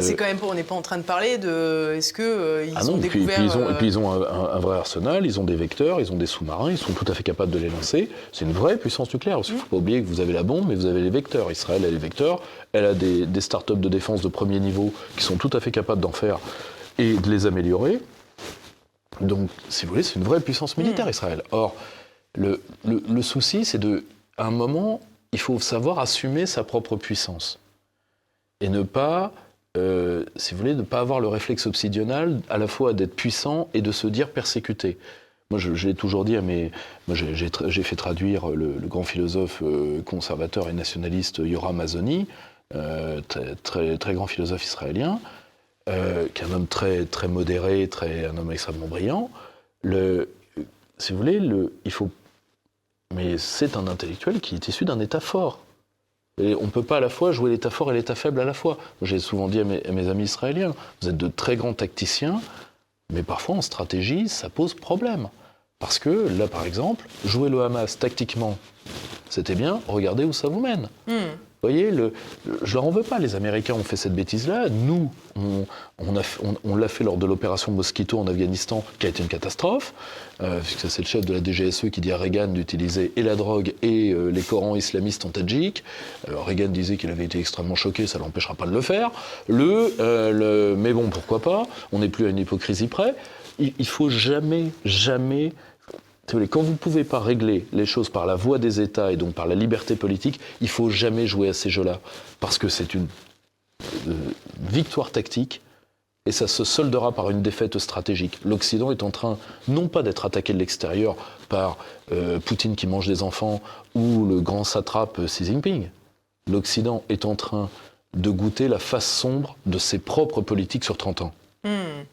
C'est quand même pas, on n'est pas en train de parler de. Est-ce que euh, ils ah ont découvert puis, ils ont, et puis ils ont un, vrai arsenal, ils ont des vecteurs, ils ont des sous-marins, ils sont tout à fait capables de les lancer. C'est une vraie puissance nucléaire. Il ne faut pas oublier que vous avez la bombe, mais vous avez les vecteurs. Israël a les vecteurs, elle a des, des start-up de défense de premier niveau qui sont tout à fait capables d'en faire et de les améliorer. Donc, si vous voulez, c'est une vraie puissance militaire, mm. Israël. Or, le, le, le souci, c'est de, à un moment, il faut savoir assumer sa propre puissance et ne pas euh, si vous voulez, de ne pas avoir le réflexe obsidional à la fois d'être puissant et de se dire persécuté. Moi, je, l'ai toujours dit à mes. Moi, j'ai fait traduire le, grand philosophe euh, conservateur et nationaliste Yoram Mazoni, euh, très, très, grand philosophe israélien, qui est un homme très, très modéré, très, un homme extrêmement brillant. Le, si vous voulez, le, il faut. Mais c'est un intellectuel qui est issu d'un État fort. On ne peut pas à la fois jouer l'état fort et l'état faible à la fois. J'ai souvent dit à mes, amis israéliens, vous êtes de très grands tacticiens, mais parfois en stratégie, ça pose problème. Parce que là, par exemple, jouer le Hamas tactiquement, c'était bien, regardez où ça vous mène. Hmm. Vous voyez, je leur en veux pas. Les Américains ont fait cette bêtise-là. Nous, on, l'a fait lors de l'opération Mosquito en Afghanistan, qui a été une catastrophe. Euh, c'est le chef de la DGSE qui dit à Reagan d'utiliser et la drogue et euh, les Corans islamistes en Tadjik. Reagan disait qu'il avait été extrêmement choqué, ça l'empêchera pas de le faire. Le, euh, le, mais bon, pourquoi pas On n'est plus à une hypocrisie près. Il, il faut jamais, jamais quand vous ne pouvez pas régler les choses par la voie des États et donc par la liberté politique, il faut jamais jouer à ces jeux-là. Parce que c'est une euh, victoire tactique et ça se soldera par une défaite stratégique. L'Occident est en train, non pas d'être attaqué de l'extérieur par euh, Poutine qui mange des enfants ou le grand satrape Xi Jinping. L'Occident est en train de goûter la face sombre de ses propres politiques sur 30 ans. Hmm.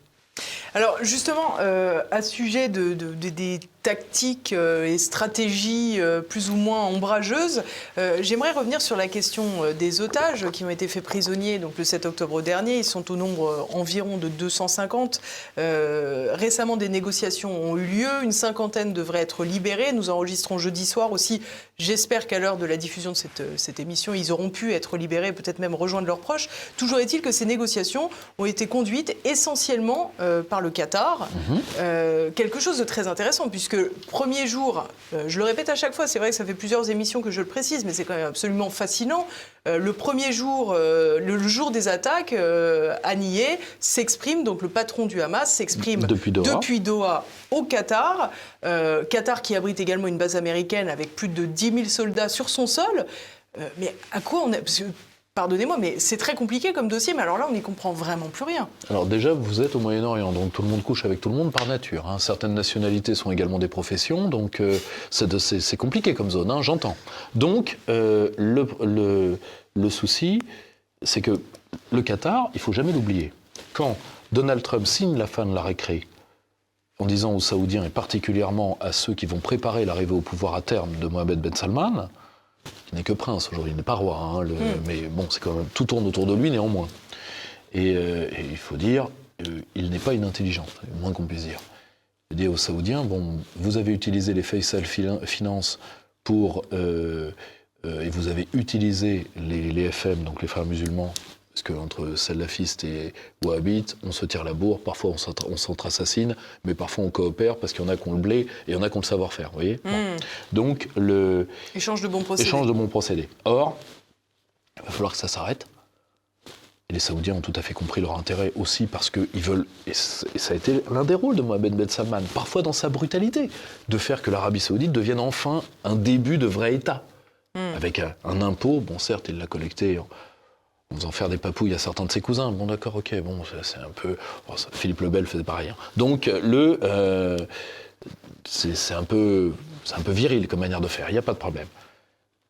Alors justement, euh, à sujet de, des tactiques euh, et stratégies euh, plus ou moins ombrageuses, j'aimerais revenir sur la question des otages qui ont été faits prisonniers donc le 7 octobre dernier. Ils sont au nombre environ de 250. récemment, des négociations ont eu lieu. Une cinquantaine devraient être libérés. Nous enregistrons jeudi soir aussi. J'espère qu'à l'heure de la diffusion de cette, cette émission, ils auront pu être libérés, peut-être même rejoindre leurs proches. Toujours est-il que ces négociations ont été conduites essentiellement par le Qatar. Euh, quelque chose de très intéressant, puisque premier jour, euh, je le répète à chaque fois, c'est vrai que ça fait plusieurs émissions que je le précise, mais c'est quand même absolument fascinant. Euh, le premier jour, le jour des attaques, Aniyeh s'exprime, donc le patron du Hamas s'exprime depuis Doha. au Qatar. Qatar qui abrite également une base américaine avec plus de 10 000 soldats sur son sol. mais à quoi on a pardonnez-moi, mais c'est très compliqué comme dossier, mais alors là, on n'y comprend vraiment plus rien. Alors déjà, vous êtes au Moyen-Orient, donc tout le monde couche avec tout le monde par nature. Hein. Certaines nationalités sont également des professions, donc euh, c'est compliqué comme zone, hein, j'entends. Donc, euh, le, souci, c'est que le Qatar, il faut jamais l'oublier. Quand Donald Trump signe la fin de la récré, en disant aux Saoudiens et particulièrement à ceux qui vont préparer l'arrivée au pouvoir à terme de Mohamed Ben Salman, qui n'est que prince aujourd'hui, il n'est pas roi, hein, hmm. mais bon, c'est quand même tout tourne autour de lui néanmoins. Et, euh, il faut dire, euh, il n'est pas inintelligent, moins qu'on puisse dire. Il dit aux Saoudiens, bon, vous avez utilisé les Faisal Finance pour euh, et vous avez utilisé les, les, FM, donc les frères musulmans, parce qu'entre salafistes et wahhabites, on se tire la bourre, parfois on s'entre-assassine, mais parfois on coopère parce qu'il y en a qui ont le blé et il y en a qui ont le savoir-faire, vous voyez? Hmm. Donc, le... Échange de bons procédés. Échange de bons procédés. Or, il va falloir que ça s'arrête. Et les Saoudiens ont tout à fait compris leur intérêt aussi parce qu'ils veulent, et ça a été l'un des rôles de Mohamed Ben Salman, parfois dans sa brutalité, de faire que l'Arabie Saoudite devienne enfin un début de vrai État. Hmm. Avec un, impôt, bon certes, il l'a collecté en, faisant faire des papouilles à certains de ses cousins. Bon d'accord, ok, bon, c'est un peu... Philippe le Bel faisait pareil. Donc le... Euh, c'est un, peu, viril comme manière de faire, il n'y a pas de problème.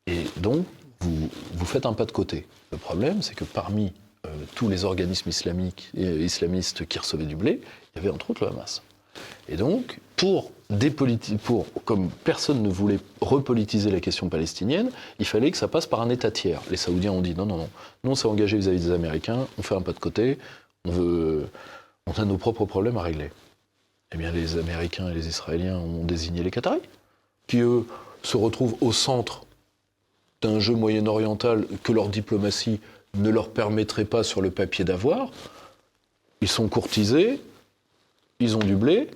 Et donc, vous, faites un pas de côté. Le problème, c'est que parmi euh, tous les organismes islamiques islamistes qui recevaient du blé, il y avait entre autres le Hamas. Et donc, pour, comme personne ne voulait repolitiser la question palestinienne, il fallait que ça passe par un État tiers. Les Saoudiens ont dit non, non, non, nous on s'est vis-à-vis des Américains, on fait un pas de côté, on, veut, on a nos propres problèmes à régler. Eh bien, les Américains et les Israéliens ont désigné les Qataris, qui eux se retrouvent au centre d'un jeu moyen-oriental que leur diplomatie ne leur permettrait pas sur le papier d'avoir. Ils sont courtisés, ils ont du blé.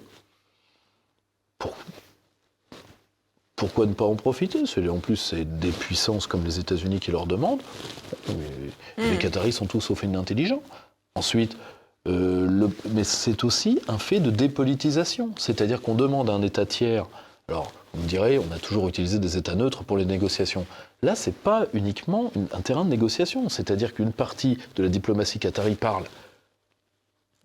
Pourquoi ne pas en profiter? En plus, c'est des puissances comme les États-Unis qui leur demandent. Les hmm. Qataris sont tous sauf intelligents. Ensuite, euh, mais c'est aussi un fait de dépolitisation. C'est-à-dire qu'on demande à un État tiers. Alors, vous me direz, on a toujours utilisé des États neutres pour les négociations. Là, ce n'est pas uniquement un terrain de négociation. C'est-à-dire qu'une partie de la diplomatie qatari parle,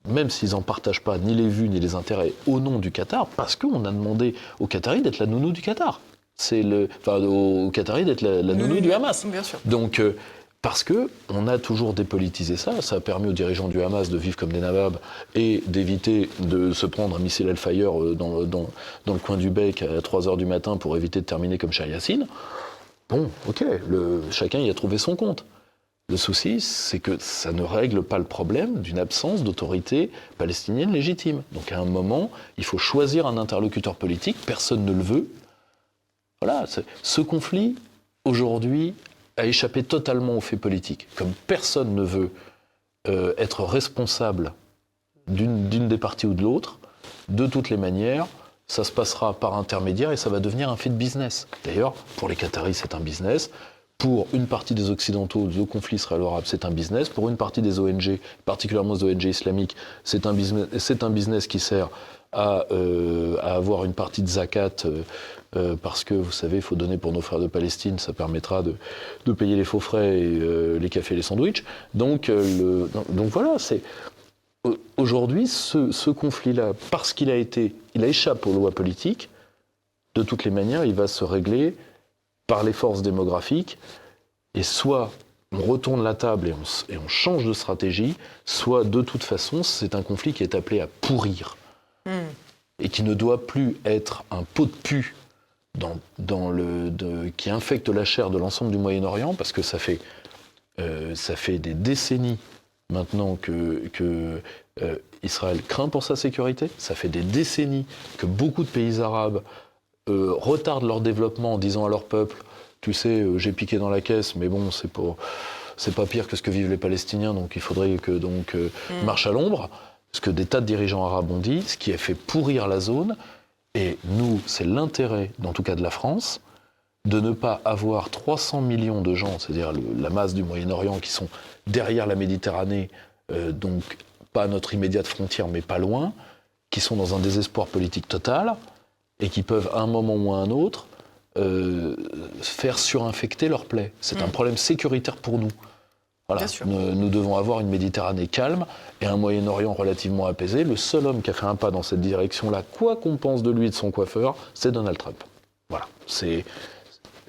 même s'ils n'en partagent pas ni les vues ni les intérêts, au nom du Qatar, parce qu'on a demandé aux Qataris d'être la nounou du Qatar. C'est le, enfin, aux Qataris d'être la, nounou du Hamas. Bien sûr. Donc, euh, parce que on a toujours dépolitisé ça. Ça a permis aux dirigeants du Hamas de vivre comme des nababs et d'éviter de se prendre un missile Hellfire euh, dans, dans, dans, le coin du bec à 3 h du matin pour éviter de terminer comme Yassine. Bon, ok, le, chacun y a trouvé son compte. Le souci, c'est que ça ne règle pas le problème d'une absence d'autorité palestinienne légitime. Donc à un moment, il faut choisir un interlocuteur politique, personne ne le veut. Voilà, ce conflit, aujourd'hui, a échappé totalement aux faits politiques. Comme personne ne veut euh, être responsable d'une des parties ou de l'autre, de toutes les manières, ça se passera par intermédiaire et ça va devenir un fait de business. D'ailleurs, pour les Qataris, c'est un business. Pour une partie des Occidentaux, du conflit israélo-arabe, c'est un business. Pour une partie des ONG, particulièrement les ONG islamiques, c'est un business, un business qui sert à, euh, à, avoir une partie de zakat, euh, euh, parce que, vous savez, il faut donner pour nos frères de Palestine, ça permettra de, de payer les faux frais et les cafés et les sandwichs. Donc, le, donc voilà, c'est Aujourd'hui, ce, conflit-là, parce qu'il a été, il a échappé aux lois politiques, de toutes les manières, il va se régler par les forces démographiques, et soit on retourne la table et on, change de stratégie, soit de toute façon, c'est un conflit qui est appelé à pourrir, hmm. et qui ne doit plus être un pot de pu dans, le, qui infecte la chair de l'ensemble du Moyen-Orient, parce que ça fait, euh, ça fait des décennies maintenant que, euh, Israël craint pour sa sécurité. Ça fait des décennies que beaucoup de pays arabes euh, retardent leur développement en disant à leur peuple Tu sais, euh, j'ai piqué dans la caisse, mais bon, c'est pas, c'est pas pire que ce que vivent les Palestiniens, donc il faudrait que donc mm. marche à l'ombre. Ce que des tas de dirigeants arabes ont dit, ce qui a fait pourrir la zone. Et nous, c'est l'intérêt, en tout cas de la France, de ne pas avoir 300 millions de gens, c'est-à-dire la masse du Moyen-Orient, qui sont derrière la Méditerranée, euh, donc pas à notre immédiate frontière, mais pas loin, qui sont dans un désespoir politique total et qui peuvent, à un moment ou à un autre, euh, faire surinfecter leur plaie. C'est un mm. problème sécuritaire pour nous. Voilà. Nous, nous, devons avoir une Méditerranée calme et un Moyen-Orient relativement apaisé. Le seul homme qui a fait un pas dans cette direction-là, quoi qu'on pense de lui et de son coiffeur, c'est Donald Trump. Voilà. C'est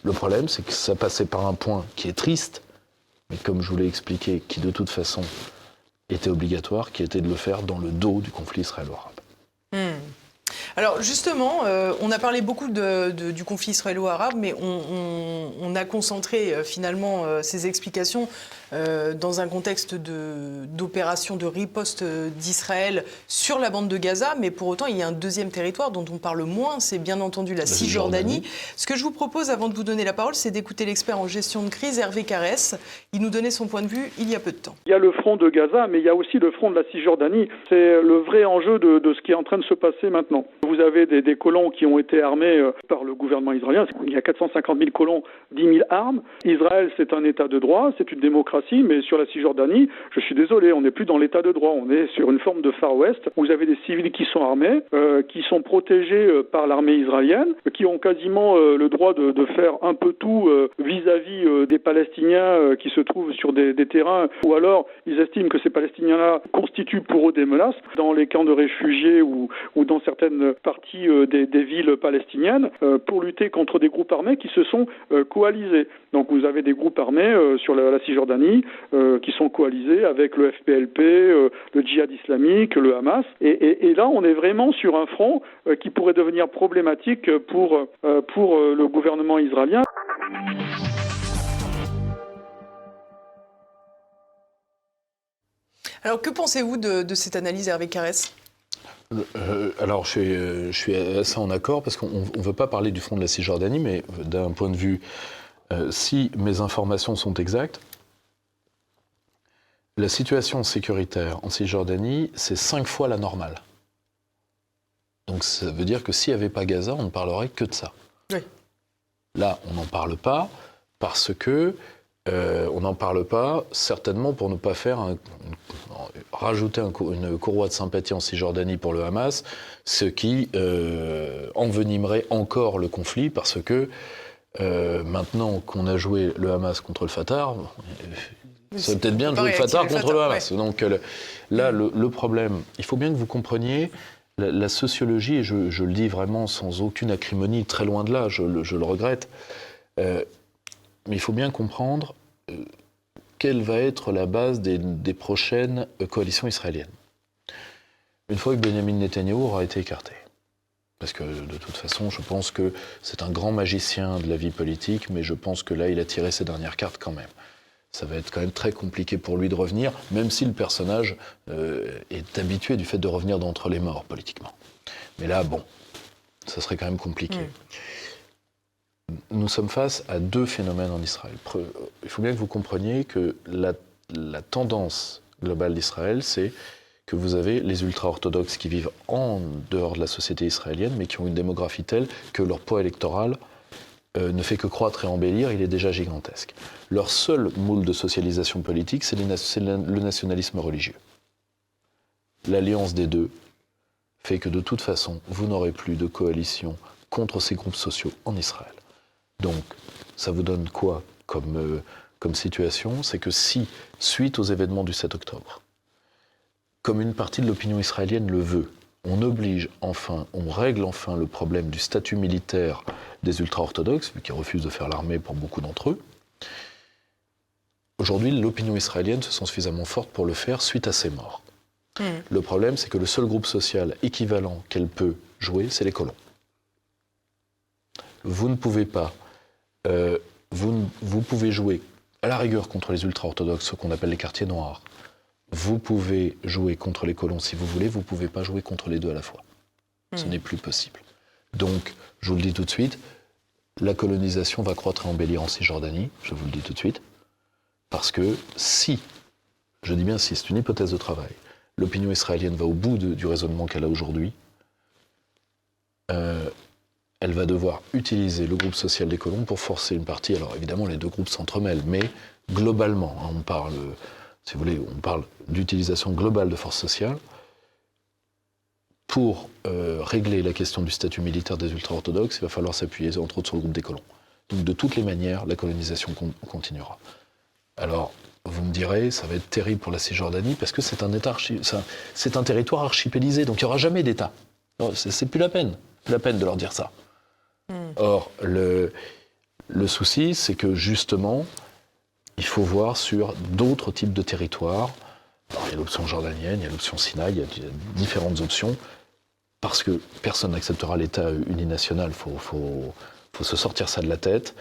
le problème, c'est que ça passait par un point qui est triste, mais comme je vous l'ai expliqué, qui de toute façon était obligatoire, qui était de le faire dans le dos du conflit israélo-arabe. Hmm. Alors justement, euh, on a parlé beaucoup du conflit israélo-arabe, mais on, a concentré euh, finalement euh, ces explications dans un contexte d'opération de, riposte d'Israël sur la bande de Gaza, mais pour autant il y a un deuxième territoire dont on parle moins, c'est bien entendu la, Cisjordanie. Ce que je vous propose avant de vous donner la parole, c'est d'écouter l'expert en gestion de crise, Hervé Carès. Il nous donnait son point de vue il y a peu de temps. Il y a le front de Gaza, mais il y a aussi le front de la Cisjordanie. C'est le vrai enjeu de ce qui est en train de se passer maintenant. vous avez des, colons qui ont été armés euh, par le gouvernement israélien. Il y a 450 000 colons, 10 000 armes. Israël, c'est un État de droit, c'est une mais sur la Cisjordanie, je suis désolé, on n'est plus dans l'État de droit. On est sur une forme de Far West. Où vous avez des civils qui sont armés, euh, qui sont protégés euh, par l'armée israélienne, qui ont quasiment le droit de, faire un peu tout vis-à-vis des Palestiniens qui se trouvent sur des, terrains, ou alors ils estiment que ces Palestiniens-là constituent pour eux des menaces dans les camps de réfugiés ou, dans certaines parties euh, des, villes palestiniennes euh, pour lutter contre des groupes armés qui se sont euh, coalisés. Donc vous avez des groupes armés sur la, Cisjordanie qui sont coalisés avec le FPLP, le djihad islamique, le Hamas. Et, là, on est vraiment sur un front qui pourrait devenir problématique pour, pour le gouvernement israélien. Alors, que pensez-vous de, cette analyse, Hervé Carès euh, alors, je suis, assez en accord parce qu'on ne veut pas parler du front de la Cisjordanie, mais d'un point de vue, euh, si mes informations sont exactes, la situation sécuritaire en Cisjordanie, c'est cinq fois la normale. Donc ça veut dire que s'il n'y avait pas Gaza, on ne parlerait que de ça. Oui. Là, on n'en parle pas parce que euh, on n'en parle pas, certainement pour ne pas faire rajouter une courroie de sympathie en Cisjordanie pour le Hamas, ce qui euh, envenimerait encore le conflit parce que euh, maintenant qu'on a joué le Hamas contre le Fatah, c'est peut-être bien de jouer le Fatah contre le Hamas. Donc là, le, problème, il faut bien que vous compreniez la, sociologie, et je, le dis vraiment sans aucune acrimonie, très loin de là, je, le regrette. Mais il faut bien comprendre euh, quelle va être la base des, prochaines coalitions israéliennes. Une fois que Benjamin Netanyahu aura été écarté. Parce que de toute façon, je pense que c'est un grand magicien de la vie politique, mais je pense que là, il a tiré ses dernières cartes quand même. Ça va être quand même très compliqué pour lui de revenir, même si le personnage euh, est habitué du fait de revenir d'entre les morts politiquement. Mais là, bon, ça serait quand même compliqué. Mm nous sommes face à deux phénomènes en Israël. Il faut bien que vous compreniez que la, tendance globale d'Israël, c'est que vous avez les ultra-orthodoxes qui vivent en dehors de la société israélienne, mais qui ont une démographie telle que leur poids électoral euh, ne fait que croître et embellir, il est déjà gigantesque. Leur seul moule de socialisation politique, c'est le nationalisme religieux. L'alliance des deux fait que de toute façon, vous n'aurez plus de coalition contre ces groupes sociaux en Israël. Donc, ça vous donne quoi comme, euh, comme situation? C'est que si, suite aux événements du 7 octobre, comme une partie de l'opinion israélienne le veut, on oblige enfin, on règle enfin le problème du statut militaire des ultra-orthodoxes, qui refusent de faire l'armée pour beaucoup d'entre eux. Aujourd'hui, l'opinion israélienne se sent suffisamment forte pour le faire suite à ces morts. Hmm. Le problème, c'est que le seul groupe social équivalent qu'elle peut jouer, c'est les colons. Vous ne pouvez pas euh, vous, vous, pouvez jouer à la rigueur contre les ultra-orthodoxes, ce qu'on appelle les quartiers noirs. Vous pouvez jouer contre les colons si vous voulez, vous ne pouvez pas jouer contre les deux à la fois. Ce hmm. n'est plus possible. Donc, je vous le dis tout de suite, la colonisation va croître et embellir en Cisjordanie, je vous le dis tout de suite, parce que si, je dis bien si, c'est une hypothèse de travail, l'opinion israélienne va au bout du raisonnement qu'elle a aujourd'hui, euh, elle va devoir utiliser le groupe social des colons pour forcer une partie. Alors évidemment, les deux groupes s'entremêlent, mais globalement, hein, on parle, si vous voulez, on parle d'utilisation globale de forces sociales pour euh, régler la question du statut militaire des ultra-orthodoxes. Il va falloir s'appuyer entre autres sur le groupe des colons. Donc de toutes les manières, la colonisation continuera. Alors, vous me direz, ça va être terrible pour la Cisjordanie parce que c'est un, territoire archipélisé, donc il n'y aura jamais d'État. C'est plus la peine, plus la peine de leur dire ça. Hmm. Or, le, souci, c'est que justement, il faut voir sur d'autres types de territoires. il y a l'option jordanienne, il y a l'option Sinaï, il y a différentes options, parce que personne n'acceptera l'État uninational, il faut, se sortir ça de la tête.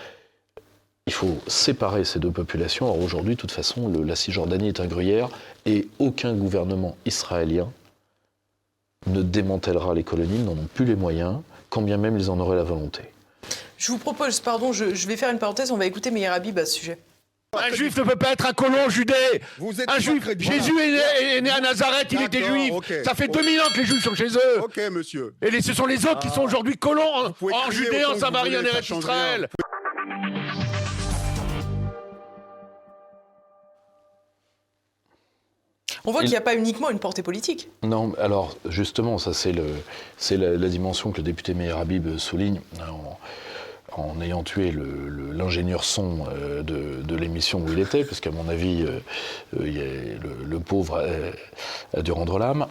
Il faut séparer ces deux populations. Or aujourd'hui, de toute façon, la Cisjordanie est un gruyère et aucun gouvernement israélien ne démantèlera les colonies, n'en ont plus les moyens quand bien même ils en auraient la volonté. Je vous propose, pardon, je, vais faire une parenthèse, on va écouter Meir Habib à ce sujet. Un juif ne peut pas être un colon judé. un juif. Jésus est né, à Nazareth, il était juif. Ça fait 2000 ans que les juifs sont chez eux. Ok, monsieur. Et ce sont les autres qui sont aujourd'hui colons en, Judée, en Samarie, en Eretz Israël. On voit qu'il n'y a pas uniquement une portée politique. Non, alors justement, ça c'est la, la, dimension que le député Meir Habib souligne en, ayant tué l'ingénieur son euh, de, l'émission où il était, parce qu'à mon avis, euh, euh, le, pauvre a, dû rendre l'âme.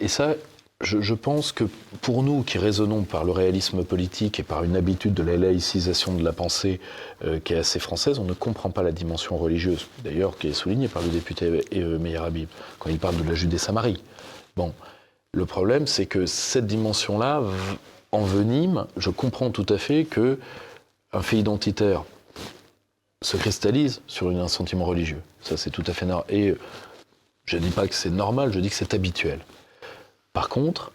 et ça, je, pense que pour nous qui raisonnons par le réalisme politique et par une habitude de la laïcisation de la pensée qui est assez française, on ne comprend pas la dimension religieuse, d'ailleurs qui est soulignée par le député Meir Habib, quand il parle de la Judée-Samarie. Bon, le problème c'est que cette dimension-là envenime, je comprends tout à fait que un fait identitaire se cristallise sur un sentiment religieux. Ça c'est tout à fait normal. Et je ne dis pas que c'est normal, je dis que c'est habituel. Par contre,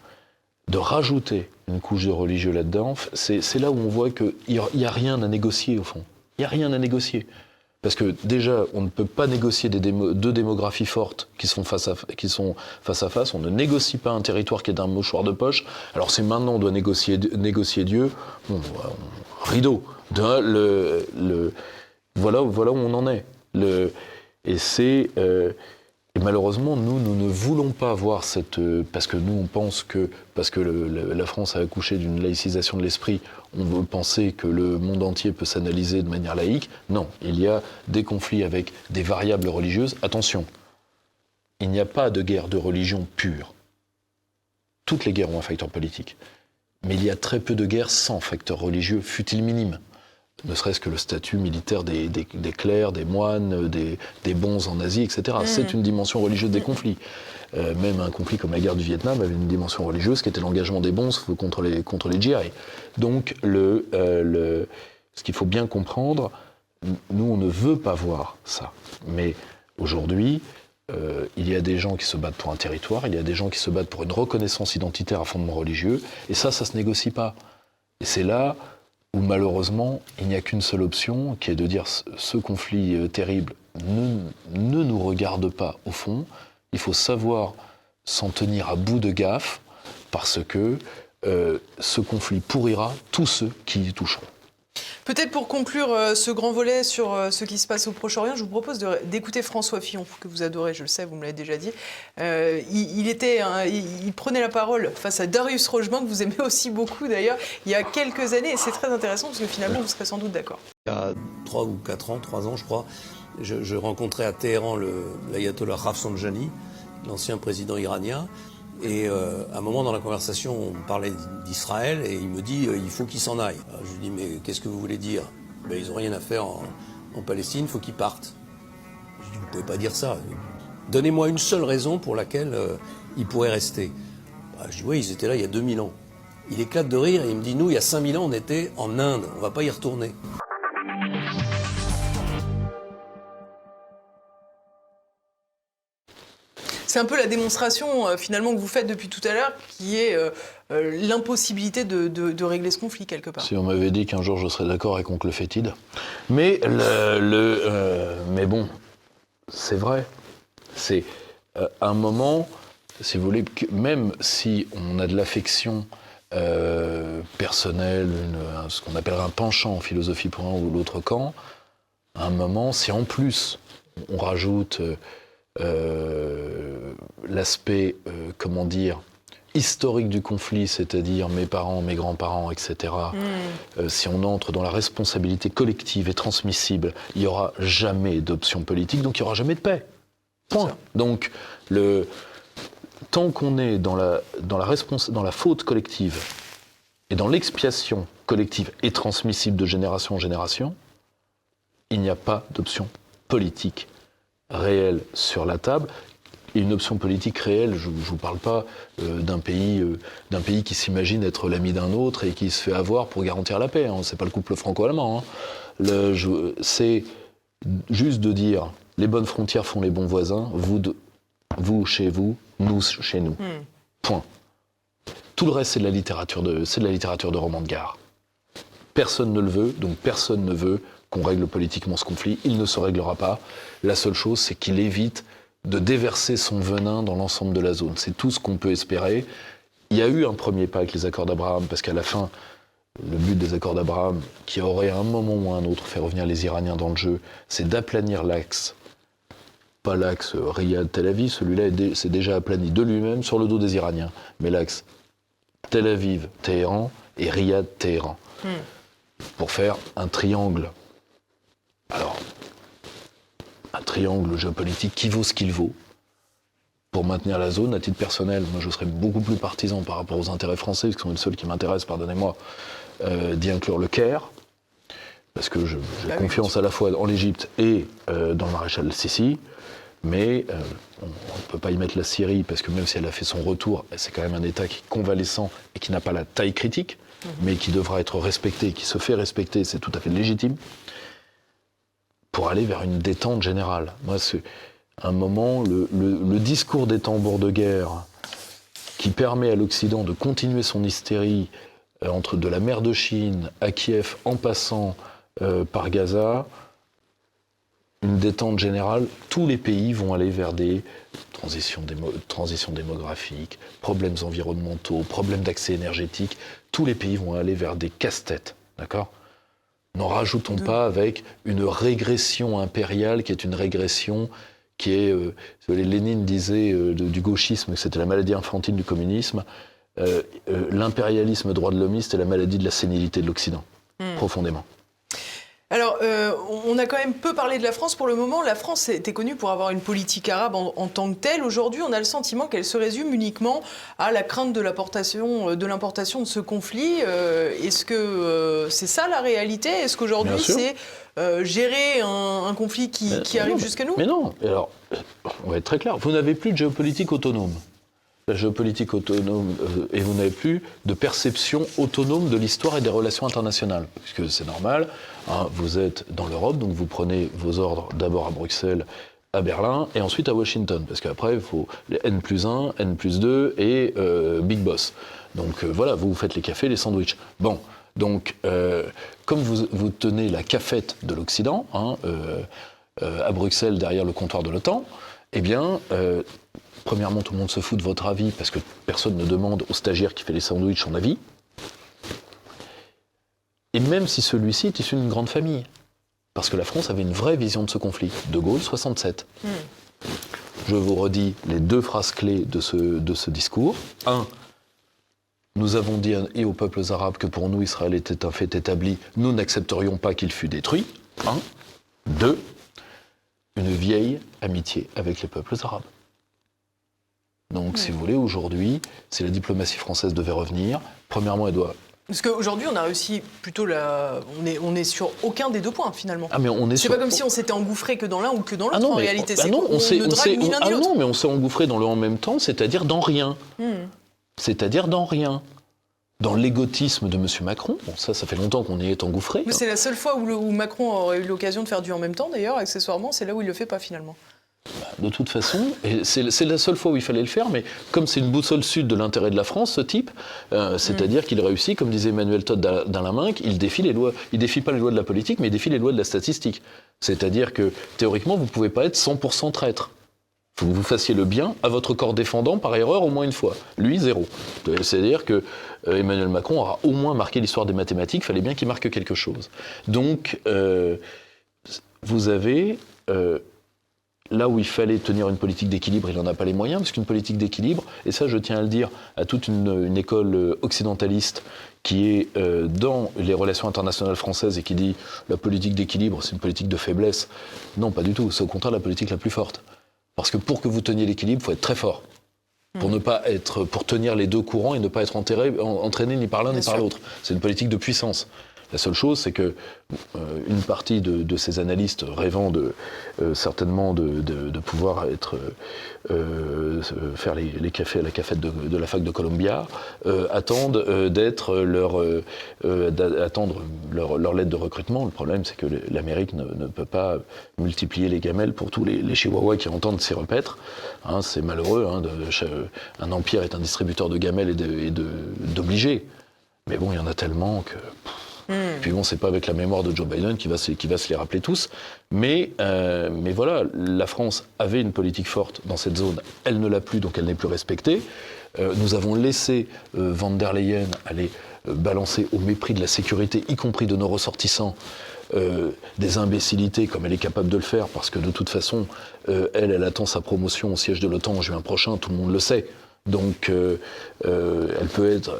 de rajouter une couche de religieux là-dedans, c'est là où on voit qu'il n'y a, rien à négocier au fond. Il n'y a rien à négocier. Parce que déjà, on ne peut pas négocier deux démographies fortes qui sont, face à, qui sont face à face. On ne négocie pas un territoire qui est un mouchoir de poche. Alors c'est maintenant on doit négocier, Dieu. Bon, rideau. Voilà, où on en est. Et c'est... Euh, malheureusement, nous, nous ne voulons pas voir cette... Euh, parce que nous, on pense que, parce que la France a accouché d'une laïcisation de l'esprit, on veut penser que le monde entier peut s'analyser de manière laïque. Non, il y a des conflits avec des variables religieuses. Attention, il n'y a pas de guerre de religion pure. Toutes les guerres ont un facteur politique. Mais il y a très peu de guerres sans facteur religieux, fut-il minime ne serait-ce que le statut militaire des, clercs, des moines, des, bons en Asie, etc. Mm. C'est une dimension religieuse des conflits. Euh, même un conflit comme la guerre du Vietnam avait une dimension religieuse qui était l'engagement des bons contre les, contre GI. Donc, euh, ce qu'il faut bien comprendre, nous, on ne veut pas voir ça. Mais aujourd'hui, euh, il y a des gens qui se battent pour un territoire, il y a des gens qui se battent pour une reconnaissance identitaire à fondement religieux, et ça, ça ne se négocie pas. Et c'est là où malheureusement il n'y a qu'une seule option, qui est de dire ce conflit terrible ne, nous regarde pas au fond, il faut savoir s'en tenir à bout de gaffe, parce que euh, ce conflit pourrira tous ceux qui y toucheront. Peut-être pour conclure euh, ce grand volet sur euh, ce qui se passe au Proche-Orient, je vous propose d'écouter François Fillon, que vous adorez, je le sais, vous me l'avez déjà dit. Euh, il, était, il, prenait la parole face à Darius Rochemin, que vous aimez aussi beaucoup d'ailleurs, il y a quelques années, et c'est très intéressant parce que finalement, vous serez sans doute d'accord. Il y a trois ou quatre ans, trois ans je crois, je, rencontrais à Téhéran l'ayatollah Rafsanjani, l'ancien président iranien, et euh, à un moment dans la conversation, on parlait d'Israël et il me dit euh, il faut qu'ils s'en aillent. je lui dis mais qu'est-ce que vous voulez dire? Ben, Ils n'ont rien à faire en, Palestine, il faut qu'ils partent. Je lui dis vous ne pouvez pas dire ça. Donnez-moi une seule raison pour laquelle euh, ils pourraient rester. Ben, je dis oui, ils étaient là il y a 2000 ans. Il éclate de rire et il me dit nous, il y a 5000 ans, on était en Inde, on ne va pas y retourner. C'est un peu la démonstration euh, finalement que vous faites depuis tout à l'heure, qui est euh, euh, l'impossibilité de, régler ce conflit quelque part. Si on m'avait dit qu'un jour je serais d'accord avec Oncle Fétide. Mais, le, mais bon, c'est vrai. C'est un moment, si vous voulez, même si on a de l'affection personnelle, ce qu'on appellerait un penchant en philosophie pour un ou l'autre camp, à un moment, si en plus on rajoute euh, l'aspect, euh, comment dire, historique du conflit, c'est-à-dire mes parents, mes grands-parents, etc., mm. euh, si on entre dans la responsabilité collective et transmissible, il n'y aura jamais d'option politique, donc il n'y aura jamais de paix. Point. Donc, le, tant qu'on est dans la, dans, la dans la faute collective et dans l'expiation collective et transmissible de génération en génération, il n'y a pas d'option politique réelle sur la table une option politique réelle. Je ne vous parle pas euh, d'un pays, euh, d'un pays qui s'imagine être l'ami d'un autre et qui se fait avoir pour garantir la paix. Hein. C'est pas le couple franco-allemand. Hein. C'est juste de dire les bonnes frontières font les bons voisins. Vous, vous chez vous, nous chez nous. Hmm. Point. Tout le reste, c'est de la littérature de, c'est de la littérature de roman de gare. Personne ne le veut, donc personne ne veut qu'on règle politiquement ce conflit. Il ne se réglera pas. La seule chose, c'est qu'il évite de déverser son venin dans l'ensemble de la zone. C'est tout ce qu'on peut espérer. Il y a eu un premier pas avec les accords d'Abraham, parce qu'à la fin, le but des accords d'Abraham, qui aurait à un moment ou à un autre fait revenir les Iraniens dans le jeu, c'est d'aplanir l'axe. Pas l'axe Riyad-Tel Aviv, celui-là c'est déjà aplani de lui-même sur le dos des Iraniens, mais l'axe Tel Aviv-Téhéran et Riyad-Téhéran. Hmm. Pour faire un triangle. Alors, un triangle géopolitique qui vaut ce qu'il vaut, pour maintenir la zone. À titre personnel, moi je serais beaucoup plus partisan par rapport aux intérêts français, qui sont les seuls qui m'intéressent, pardonnez-moi, euh, d'y inclure le Caire, parce que j'ai bah confiance à la fois en l'Égypte et euh, dans le maréchal Sissi, mais euh, on ne peut pas y mettre la Syrie, parce que même si elle a fait son retour, c'est quand même un État qui est convalescent et qui n'a pas la taille critique, mhm. mais qui devra être respecté, qui se fait respecter, c'est tout à fait légitime, pour aller vers une détente générale. Moi, c'est un moment, le, discours des tambours de guerre qui permet à l'Occident de continuer son hystérie euh, entre de la mer de Chine à Kiev en passant euh, par Gaza, une détente générale, tous les pays vont aller vers des transitions, démographiques, problèmes environnementaux, problèmes d'accès énergétique, tous les pays vont aller vers des casse-têtes, d'accord? N'en rajoutons pas avec une régression impériale qui est une régression qui est, euh, Lénine disait euh, du gauchisme que c'était la maladie infantile du communisme, euh, l'impérialisme droit de l'homiste est la maladie de la sénilité de l'Occident, hmm. profondément. Alors, on a quand même peu parlé de la France pour le moment. La France était connue pour avoir une politique arabe en, tant que telle. Aujourd'hui, on a le sentiment qu'elle se résume uniquement à la crainte de l'importation de, l'importation de ce conflit. Est-ce que c'est ça la réalité? Est-ce qu'aujourd'hui, c'est euh, gérer un, conflit qui, arrive jusqu'à nous? Mais non. Alors, on va être très clair. Vous n'avez plus de géopolitique autonome. La géopolitique autonome, euh, et vous n'avez plus de perception autonome de l'histoire et des relations internationales. Puisque c'est normal, hein, vous êtes dans l'Europe, donc vous prenez vos ordres d'abord à Bruxelles, à Berlin et ensuite à Washington. Parce qu'après, il faut les N plus 1, N plus 2 et euh, Big Boss. Donc voilà, vous, vous faites les cafés, les sandwichs. Bon. Donc, euh, comme vous, tenez la cafette de l'Occident, hein, euh, euh, à Bruxelles, derrière le comptoir de l'OTAN, eh bien, premièrement, tout le monde se fout de votre avis parce que personne ne demande au stagiaire qui fait les sandwichs son avis. Et même si celui-ci est issu d'une grande famille. Parce que la France avait une vraie vision de ce conflit. De Gaulle, 67. Hmm. Je vous redis les deux phrases clés de ce, de ce discours. Un, nous avons dit et aux peuples arabes que pour nous, Israël était un fait établi. Nous n'accepterions pas qu'il fût détruit. Un. Deux. Une vieille amitié avec les peuples arabes. Donc, si vous voulez, aujourd'hui, si la diplomatie française devait revenir, premièrement, elle doit parce qu'aujourd'hui, on a réussi plutôt la. On est, on est sur aucun des deux points, finalement. Ah, mais on est C'est pas comme si on s'était engouffré que dans l'un ou que dans l'autre, ah en réalité. Ah non, on, s'est, ah non, mais on s'est engouffré dans le en même temps, c'est-à-dire dans rien. Hmm c'est-à-dire dans rien. Dans l'égotisme de M. Macron, bon, ça, ça fait longtemps qu'on y est engouffré. Mais c'est la seule fois où, Macron aurait eu l'occasion de faire du en même temps, d'ailleurs, accessoirement, c'est là où il le fait pas finalement. De toute façon, c'est la seule fois où il fallait le faire, mais comme c'est une boussole sud de l'intérêt de la France, ce type, euh, c'est-à-dire mm. qu'il réussit, comme disait Emmanuel Todd dans la main, qu'il défie les lois. Il défie pas les lois de la politique, mais il défie les lois de la statistique. C'est-à-dire que théoriquement, vous ne pouvez pas être 100% traître faut que vous fassiez le bien à votre corps défendant par erreur au moins une fois. Lui, zéro. C'est-à-dire que euh, Emmanuel Macron aura au moins marqué l'histoire des mathématiques, il fallait bien qu'il marque quelque chose. Donc, euh, vous avez, euh, là où il fallait tenir une politique d'équilibre, il n'en a pas les moyens, parce qu'une politique d'équilibre, et ça je tiens à le dire à toute une, école occidentaliste qui est dans les relations internationales françaises et qui dit la politique d'équilibre, c'est une politique de faiblesse. Non, pas du tout. C'est au contraire la politique la plus forte. Parce que pour que vous teniez l'équilibre, il faut être très fort. Pour hmm. ne pas être, pour tenir les deux courants et ne pas être entraîné ni par l'un ni par l'autre. C'est une politique de puissance. La seule chose, c'est que euh, une partie de, ces analystes rêvant de, euh, certainement de, pouvoir être, euh, faire les, cafés à la cafette de, la fac de Columbia attendent d'être leur, attendre lettre de recrutement. Le problème, c'est que l'Amérique ne, peut pas multiplier les gamelles pour tous les, chihuahuas qui entendent s'y repaître. Hein, c'est malheureux. Hein, un empire est un distributeur de gamelles et d'obligés. Mais bon, il y en a tellement que. Hmm. Puis bon, c'est pas avec la mémoire de Joe Biden qui va se, les rappeler tous. Mais, euh, mais voilà, la France avait une politique forte dans cette zone. Elle ne l'a plus, donc elle n'est plus respectée. Euh, nous avons laissé euh, Van der Leyen aller balancer au mépris de la sécurité, y compris de nos ressortissants, des imbécilités comme elle est capable de le faire, parce que de toute façon, elle, elle attend sa promotion au siège de l'OTAN en juin prochain, tout le monde le sait. Donc, euh, euh,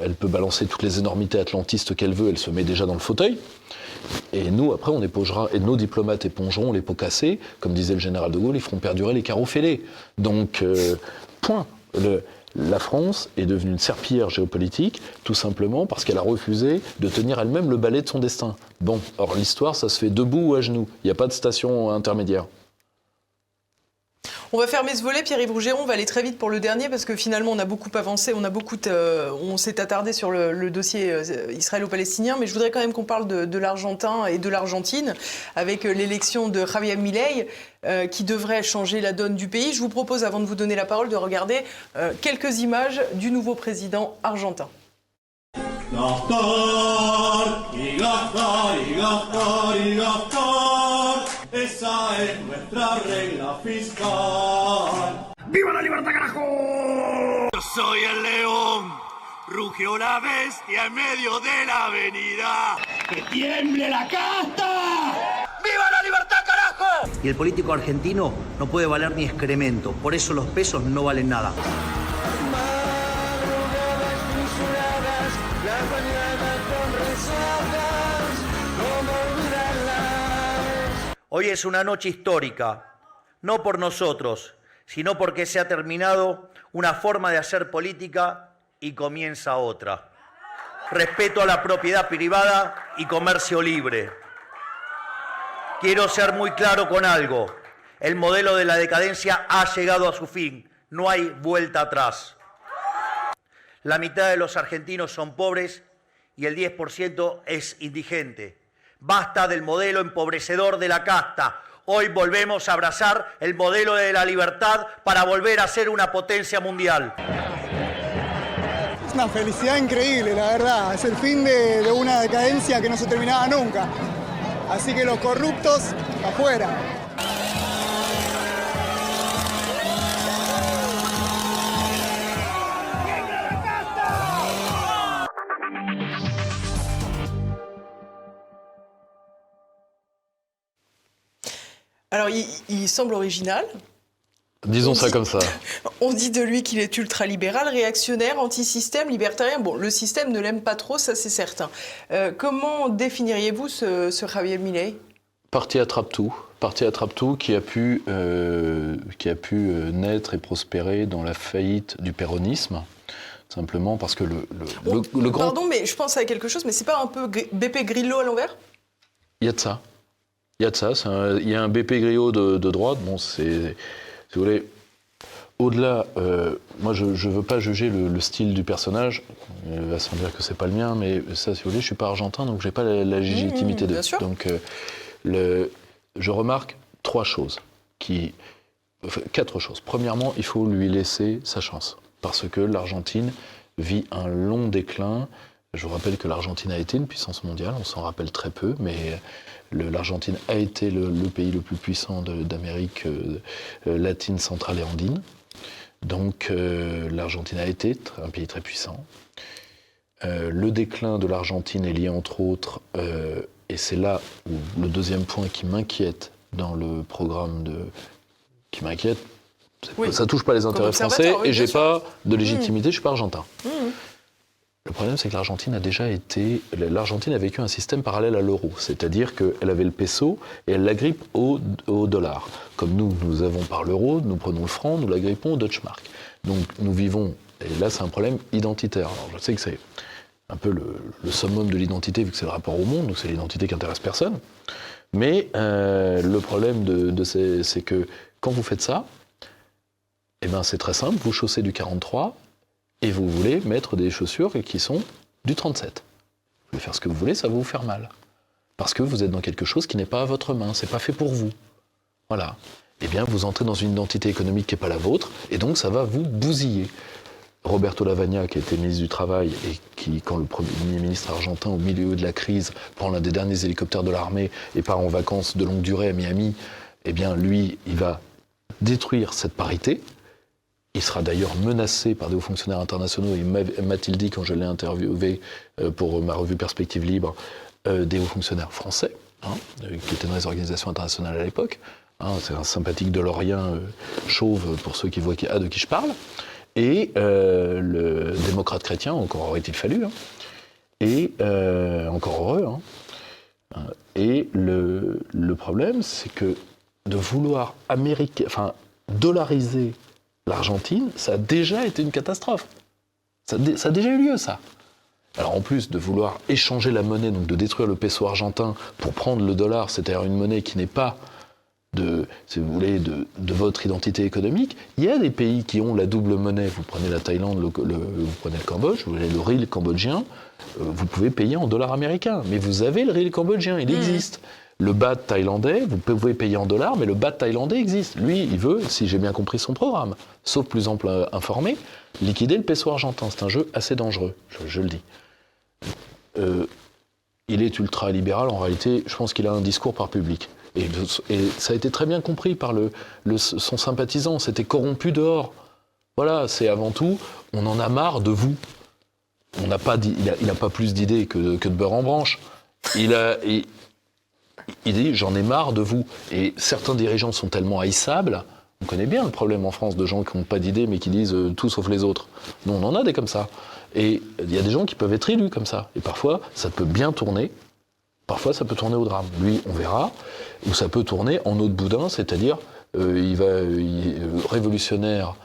elle, peut balancer toutes les énormités atlantistes qu'elle veut, elle se met déjà dans le fauteuil. Et nous, après, on épongera, et nos diplomates épongeront les pots cassés, comme disait le général de Gaulle, ils feront perdurer les carreaux fêlés. Donc, euh, point. la France est devenue une serpillière géopolitique, tout simplement parce qu'elle a refusé de tenir elle-même le balai de son destin. Bon, or l'histoire, ça se fait debout ou à genoux. Il n'y a pas de station intermédiaire. On va fermer ce volet, Pierre-Yves Rougeron, on va aller très vite pour le dernier parce que finalement on a beaucoup avancé, on euh, s'est attardé sur le, dossier euh, israélo-palestinien, mais je voudrais quand même qu'on parle de, l'Argentin et de l'Argentine avec euh, l'élection de Javier Milei qui devrait changer la donne du pays. Je vous propose, avant de vous donner la parole, de regarder quelques images du nouveau président argentin. Esa es nuestra regla fiscal. ¡Viva la libertad, carajo! Yo soy el león. Rugió la bestia en medio de la avenida. ¡Que tiemble la casta! ¡Viva la libertad, carajo! Y el político argentino no puede valer ni excremento. Por eso los pesos no valen nada. Hoy es una noche histórica, no por nosotros, sino porque se ha terminado una forma de hacer política y comienza otra. Respeto a la propiedad privada y comercio libre. Quiero ser muy claro con algo. El modelo de la decadencia ha llegado a su fin. No hay vuelta atrás. La mitad de los argentinos son pobres y el 10% es indigente. Basta del modelo empobrecedor de la casta. Hoy volvemos a abrazar el modelo de la libertad para volver a ser una potencia mundial. Es una felicidad increíble, la verdad. Es el fin de, una decadencia que no se terminaba nunca. Así que los corruptos, afuera. Alors, il, semble original. Disons ça comme ça. <laughs> On dit de lui qu'il est ultra-libéral, réactionnaire, anti-système, libertarien. Bon, le système ne l'aime pas trop, ça c'est certain. Euh, comment définiriez-vous ce, Javier Milei? Parti attrape-tout. Parti attrape-tout qui a pu, euh, qui a pu euh, naître et prospérer dans la faillite du péronisme simplement parce que le, le, grand... Pardon, mais je pense à quelque chose, mais c'est pas un peu BP Grillo à l'envers? Il y a de ça. Il y a de ça. il y a un BP Griot de, droite. Bon, c'est. Si vous voulez. Au-delà, euh, moi je ne veux pas juger le, style du personnage, il va sans dire que c'est pas le mien, mais ça, si vous voulez, je suis pas argentin, donc j'ai pas la, légitimité mmh, de. Donc, euh, le, je remarque trois choses, qui, quatre choses. Premièrement, il faut lui laisser sa chance, parce que l'Argentine vit un long déclin. Je vous rappelle que l'Argentine a été une puissance mondiale, on s'en rappelle très peu, mais L'Argentine a été le, pays le plus puissant d'Amérique euh, euh, latine, centrale et andine. Donc euh, l'Argentine a été un pays très puissant. le déclin de l'Argentine est lié entre autres, et c'est là où le deuxième point qui m'inquiète dans le programme de... qui m'inquiète, ça touche pas les intérêts français et j'ai pas de légitimité, je je suis pas argentin. Mmh. Le problème, c'est que l'Argentine a déjà été. L'Argentine a vécu un système parallèle à l'euro, c'est-à-dire qu'elle avait le peso et elle l'agrippe au, au dollar. Comme nous, nous avons par l'euro, nous prenons le franc, nous l'agrippons au Deutsche Mark. Donc nous vivons. Et là, c'est un problème identitaire. Alors je sais que c'est un peu le, summum de l'identité, vu que c'est le rapport au monde, donc c'est l'identité qui intéresse personne. Mais euh, le problème de, de c'est que quand vous faites ça, eh ben c'est très simple, vous chaussez du 43, et vous voulez mettre des chaussures qui sont du 37. Vous pouvez faire ce que vous voulez, ça va vous faire mal. Parce que vous êtes dans quelque chose qui n'est pas à votre main, c'est pas fait pour vous. Voilà. Eh bien, vous entrez dans une identité économique qui n'est pas la vôtre, et donc ça va vous bousiller. Roberto Lavagna, qui était ministre du Travail et qui, quand le Premier ministre argentin, au milieu de la crise, prend l'un des derniers hélicoptères de l'armée et part en vacances de longue durée à Miami, eh bien, lui, il va détruire cette parité. Il sera d'ailleurs menacé par des hauts fonctionnaires internationaux. Et m'a-t-il dit, quand je l'ai interviewé euh, pour ma revue Perspective Libre, euh, des hauts fonctionnaires français, hein, qui étaient dans les organisations internationales à l'époque. Hein, c'est un sympathique de l'Orient chauve, pour ceux qui voient qui, de qui je parle et euh, le démocrate chrétien, encore aurait-il fallu, hein, et euh, encore heureux. Et le, problème, c'est que de vouloir enfin, dollariser l'Argentine, ça a déjà été une catastrophe. Ça, ça, a déjà eu lieu, ça. Alors en plus de vouloir échanger la monnaie, donc de détruire le peso argentin pour prendre le dollar, c'est-à-dire une monnaie qui n'est pas de, si vous voulez, de, votre identité économique. Il y a des pays qui ont la double monnaie. Vous prenez la Thaïlande, vous prenez le Cambodge, vous avez le riel cambodgien, euh, vous pouvez payer en dollars américains. Mais vous avez le riel cambodgien, il mmh. existe. Le baht thaïlandais, vous pouvez payer en dollars, mais le baht thaïlandais existe. Lui, il veut, si j'ai bien compris son programme, sauf plus ample euh, informé, liquider le peso argentin. C'est un jeu assez dangereux, je, le dis. Euh, il est ultra-libéral, en réalité, je pense qu'il a un discours par public. Et, ça a été très bien compris par son sympathisant. C'était corrompu dehors. Voilà, c'est avant tout, on en a marre de vous. Il n'a pas plus d'idées que, de beurre en branche. Il a, dit j'en ai marre de vous. Et certains dirigeants sont tellement haïssables. On connaît bien le problème en France de gens qui n'ont pas d'idées mais qui disent euh, tout sauf les autres. Nous, on en a des comme ça. Et il y a des gens qui peuvent être élus comme ça. Et parfois, ça peut bien tourner. Parfois, ça peut tourner au drame. Lui, on verra. Ou ça peut tourner en autre boudin, c'est-à-dire, euh, il va révolutionnaire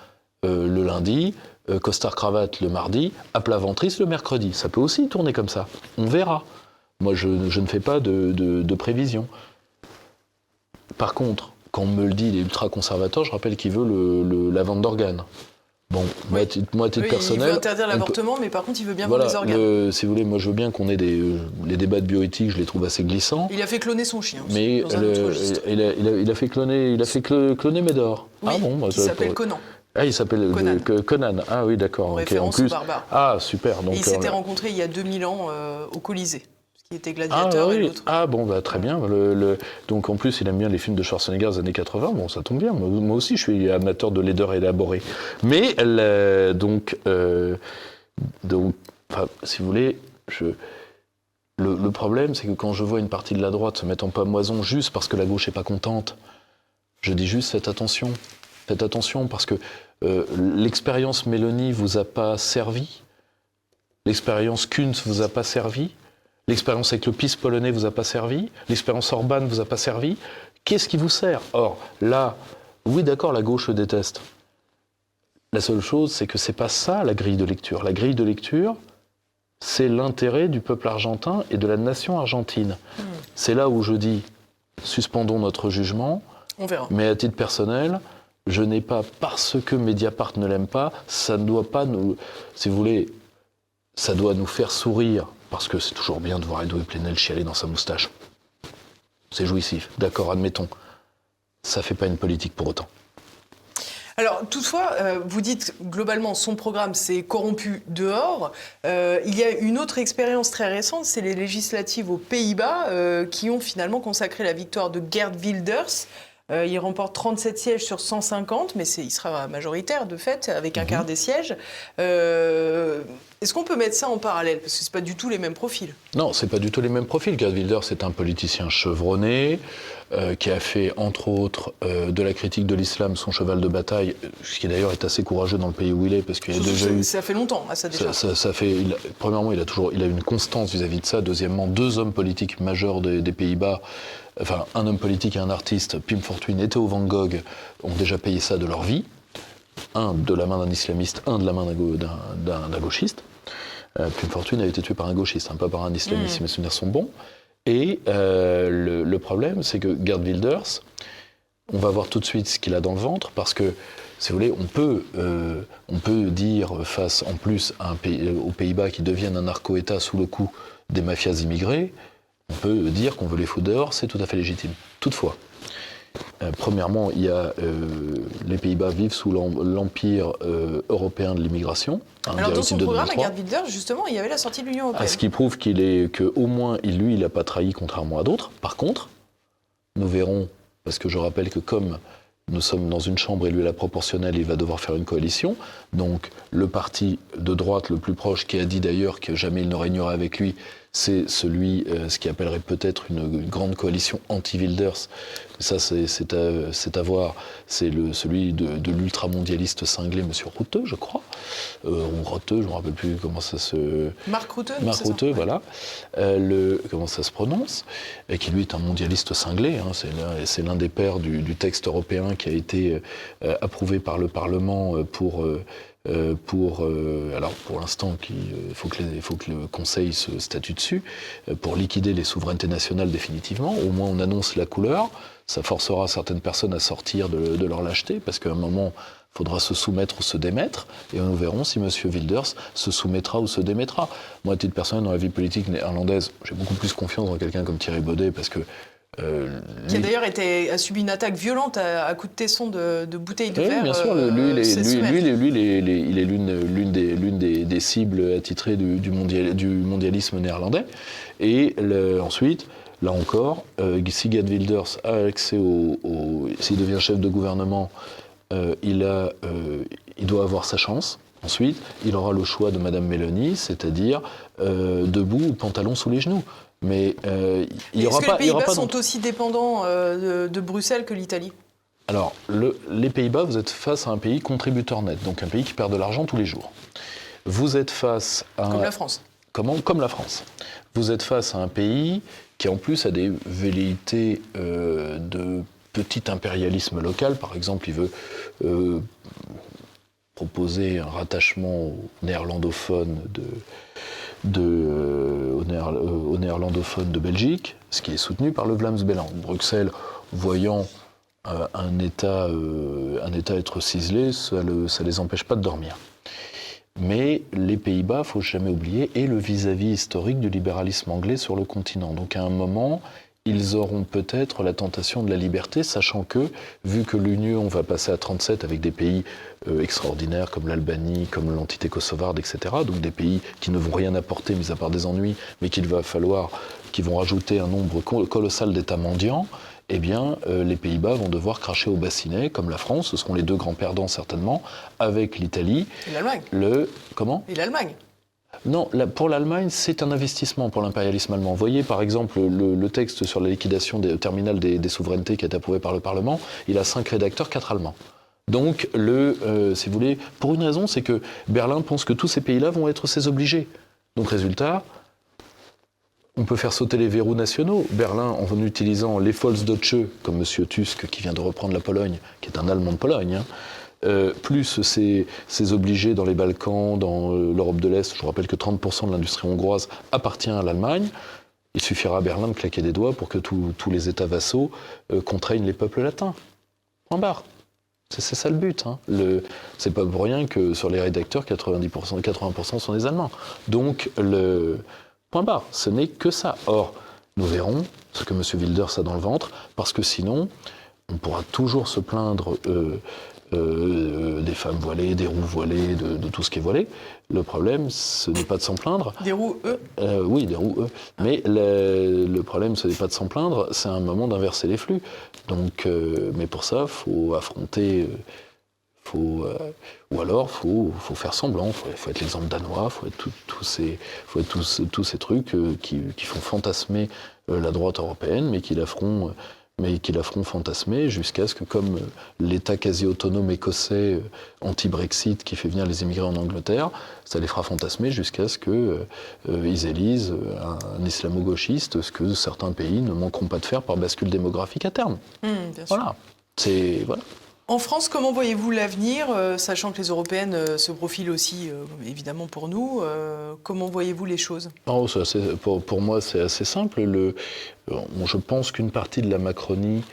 euh, le lundi, costard cravate le mardi, à plat ventrice le mercredi. Ça peut aussi tourner comme ça. On verra. Moi, je, ne fais pas de, de, prévision. Par contre, quand on me le dit, il est ultra conservateur, je rappelle qu'il veut le, la vente d'organes. Bon, moi, à titre, personnel. Il veut interdire l'avortement, mais par contre, il veut bien voilà, les organes. si vous voulez, moi, je veux bien qu'on ait des. Euh, les débats de bioéthique, je les trouve assez glissants. Il a fait cloner son chien. Mais il, a, il, a, fait cloner, il a fait cloner Médor. ah bon bah, Il s'appelle Conan. Ah, il s'appelle euh, Conan. Ah oui, d'accord. En, plus. Ah, super. Donc, il s'était euh, rencontré il y a 2000 ans au Colisée était gladiateur ah, et l'autre. Ah bon, bah, très bien. Le, Donc en plus, il aime bien les films de Schwarzenegger des années 80. Bon, ça tombe bien. Moi, aussi, je suis amateur de laideur élaborée. Mais donc, euh, donc si vous voulez, je... le, problème, c'est que quand je vois une partie de la droite se mettre en pamoison juste parce que la gauche n'est pas contente, je dis juste faites attention. Faites attention parce que euh, l'expérience Mélanie vous a pas servi. L'expérience Kuntz vous a pas servi. L'expérience avec le PIS polonais vous a pas servi, l'expérience Orban vous a pas servi? Qu'est-ce qui vous sert? Or, là, oui, d'accord, la gauche le déteste. La seule chose, c'est que c'est pas ça la grille de lecture. La grille de lecture, c'est l'intérêt du peuple argentin et de la nation argentine. Hmm. C'est là où je dis, suspendons notre jugement. On verra. Mais à titre personnel, je n'ai pas, parce que Mediapart ne l'aime pas, ça ne doit pas nous, si vous voulez, ça doit nous faire sourire parce que c'est toujours bien de voir Edouard Plenel chialer dans sa moustache. C'est jouissif, d'accord, admettons. Ça fait pas une politique pour autant. Alors, toutefois, euh, vous dites globalement, son programme s'est corrompu dehors. Euh, il y a une autre expérience très récente, c'est les législatives aux Pays-Bas, euh, qui ont finalement consacré la victoire de Gerd Wilders. Euh, il remporte 37 sièges sur 150, mais il sera majoritaire de fait, avec un mhm. quart des sièges. Euh, est-ce qu'on peut mettre ça en parallèle? Parce que ce pas du tout les mêmes profils. Non, c'est pas du tout les mêmes profils. Gerd Wilders c'est un politicien chevronné, euh, qui a fait, entre autres, de la critique de l'islam son cheval de bataille, ce qui d'ailleurs est assez courageux dans le pays où il est, parce qu'il a déjà eu... Ça fait longtemps, ça déjà. Ça, fait, premièrement, il a toujours il a une constance vis-à-vis de ça. Deuxièmement, deux hommes politiques majeurs des Pays-Bas enfin un homme politique et un artiste, Pim Fortuyn et Theo Van Gogh, ont déjà payé ça de leur vie. Un de la main d'un islamiste, un de la main d'un gauchiste. Euh, Pim Fortuyn a été tué par un gauchiste, hein, pas par un islamiste, si mes souvenirs sont bons. Et euh, le, problème, c'est que Gerd Wilders, on va voir tout de suite ce qu'il a dans le ventre, parce que, si vous voulez, on peut, euh, on peut dire face en plus à un pays, aux Pays-Bas qui deviennent un narco-État sous le coup des mafias immigrées, on peut dire qu'on veut les foutre dehors, c'est tout à fait légitime. Toutefois, premièrement, il y a, les Pays-Bas vivent sous l'empire européen de l'immigration. Hein, Alors dans son programme, à Gerd justement, il y avait la sortie de l'Union européenne. ce qui prouve qu'il est, qu'au moins, lui, il n'a pas trahi contrairement à d'autres. Par contre, nous verrons, parce que je rappelle que comme nous sommes dans une chambre élue à la proportionnelle, il va devoir faire une coalition. Donc le parti de droite le plus proche, qui a dit d'ailleurs que jamais il ne régnerait avec lui, c'est celui, euh, ce qui appellerait peut-être une, grande coalition anti-Wilders. Ça, c'est à, à, voir. C'est celui de, de l'ultramondialiste cinglé, M. Routeux, je crois. Euh, ou Routeux, je ne me rappelle plus comment ça se... Marc Routeux Marc Routeux, voilà. Euh, le, comment ça se prononce Et qui, lui, est un mondialiste cinglé. Hein. C'est l'un des pères du, du, texte européen qui a été euh, approuvé par le Parlement pour euh, pour, euh, alors pour l'instant, il euh, faut, que faut que le Conseil se statue dessus, pour liquider les souverainetés nationales définitivement. Au moins, on annonce la couleur. Ça forcera certaines personnes à sortir de, leur lâcheté, parce qu'à un moment, faudra se soumettre ou se démettre, et nous verrons si M. Wilders se soumettra ou se démettra. Moi, à titre personnel, dans la vie politique néerlandaise, j'ai beaucoup plus confiance dans quelqu'un comme Thierry Baudet, parce que euh, qui a d'ailleurs a subi une attaque violente à, à coup de tesson de, de bouteilles de oui, verre. Bien sûr, lui, lui, lui, il est l'une des, des, des, cibles attitrées du, du, mondial, du mondialisme néerlandais. Et le, ensuite, là encore, euh, si Gerd Wilders a accès au, s'il devient chef de gouvernement, euh, il, a, euh, il doit avoir sa chance. Ensuite, il aura le choix de Madame Mélanie, c'est-à-dire euh, debout ou pantalon sous les genoux. Mais euh, il n'y aura pas. Les Pays-Bas sont aussi dépendants euh, de, Bruxelles que l'Italie? Alors, les Pays-Bas, vous êtes face à un pays contributeur net, donc un pays qui perd de l'argent tous les jours. Vous êtes face à. Comme la France. Comment Comme la France. Vous êtes face à un pays qui, en plus, a des velléités euh, de petit impérialisme local. Par exemple, il veut proposer un rattachement néerlandophone de de, euh, au, néerlandophone de Belgique, ce qui est soutenu par le Vlaams-Belan. Bruxelles, voyant euh, un, État, euh, un État être ciselé, ça ne les empêche pas de dormir. Mais les Pays-Bas, faut jamais oublier, est le vis-à-vis -vis historique du libéralisme anglais sur le continent. Donc à un moment, ils auront peut-être la tentation de la liberté, sachant que, vu que l'Union va passer à 37 avec des pays euh, extraordinaires comme l'Albanie, comme l'entité kosovarde, etc., donc des pays qui ne vont rien apporter, mis à part des ennuis, mais qu'il va falloir, qui vont rajouter un nombre colossal d'États mendiants, eh bien, euh, les Pays-Bas vont devoir cracher au bassinet, comme la France, ce seront les deux grands perdants certainement, avec l'Italie. Et l'Allemagne. Le comment? Et l'Allemagne. Non, pour l'Allemagne, c'est un investissement pour l'impérialisme allemand. Vous voyez, par exemple, le, texte sur la liquidation des terminales des, souverainetés qui a été approuvé par le Parlement, il a cinq rédacteurs, quatre Allemands. Donc, le, euh, si vous voulez, pour une raison, c'est que Berlin pense que tous ces pays-là vont être ses obligés. Donc, résultat, on peut faire sauter les verrous nationaux. Berlin, en utilisant les Volksdeutsche, comme M. Tusk, qui vient de reprendre la Pologne, qui est un Allemand de Pologne, hein, euh, plus ces, obligés dans les Balkans, dans euh, l'Europe de l'Est, je vous rappelle que 30% de l'industrie hongroise appartient à l'Allemagne, il suffira à Berlin de claquer des doigts pour que tous les États vassaux euh, contraignent les peuples latins. Point barre. C'est ça le but. Hein. C'est pas pour rien que sur les rédacteurs, 90%, 80% sont des Allemands. Donc, le point barre, ce n'est que ça. Or, nous verrons ce que M. Wilders a dans le ventre, parce que sinon, on pourra toujours se plaindre des femmes voilées, des roues voilées, de, tout ce qui est voilé. Le problème, ce n'est pas de s'en plaindre. Des roues, eux Oui, des roues, eux. Mais le, problème, ce n'est pas de s'en plaindre, c'est un moment d'inverser les flux. Donc, euh, mais pour ça, il faut affronter. Euh, faut, ou alors, il faut, faut, faire semblant, il faut, être l'exemple danois, il faut être tous ces, faut être tous, tous ces trucs qui, qui, font fantasmer la droite européenne, mais qui la feront mais qui la feront fantasmer jusqu'à ce que, comme euh, l'État quasi autonome écossais euh, anti-Brexit qui fait venir les immigrés en Angleterre, ça les fera fantasmer jusqu'à ce qu'ils euh, élisent un, islamo-gauchiste, ce que certains pays ne manqueront pas de faire par bascule démographique à terme. Mmh, voilà. C'est voilà. En France, comment voyez-vous l'avenir, euh, sachant que les européennes euh, se profilent aussi, euh, évidemment, pour nous Comment voyez-vous les choses? Pour, moi, c'est assez simple. Le, je pense qu'une partie de la Macronie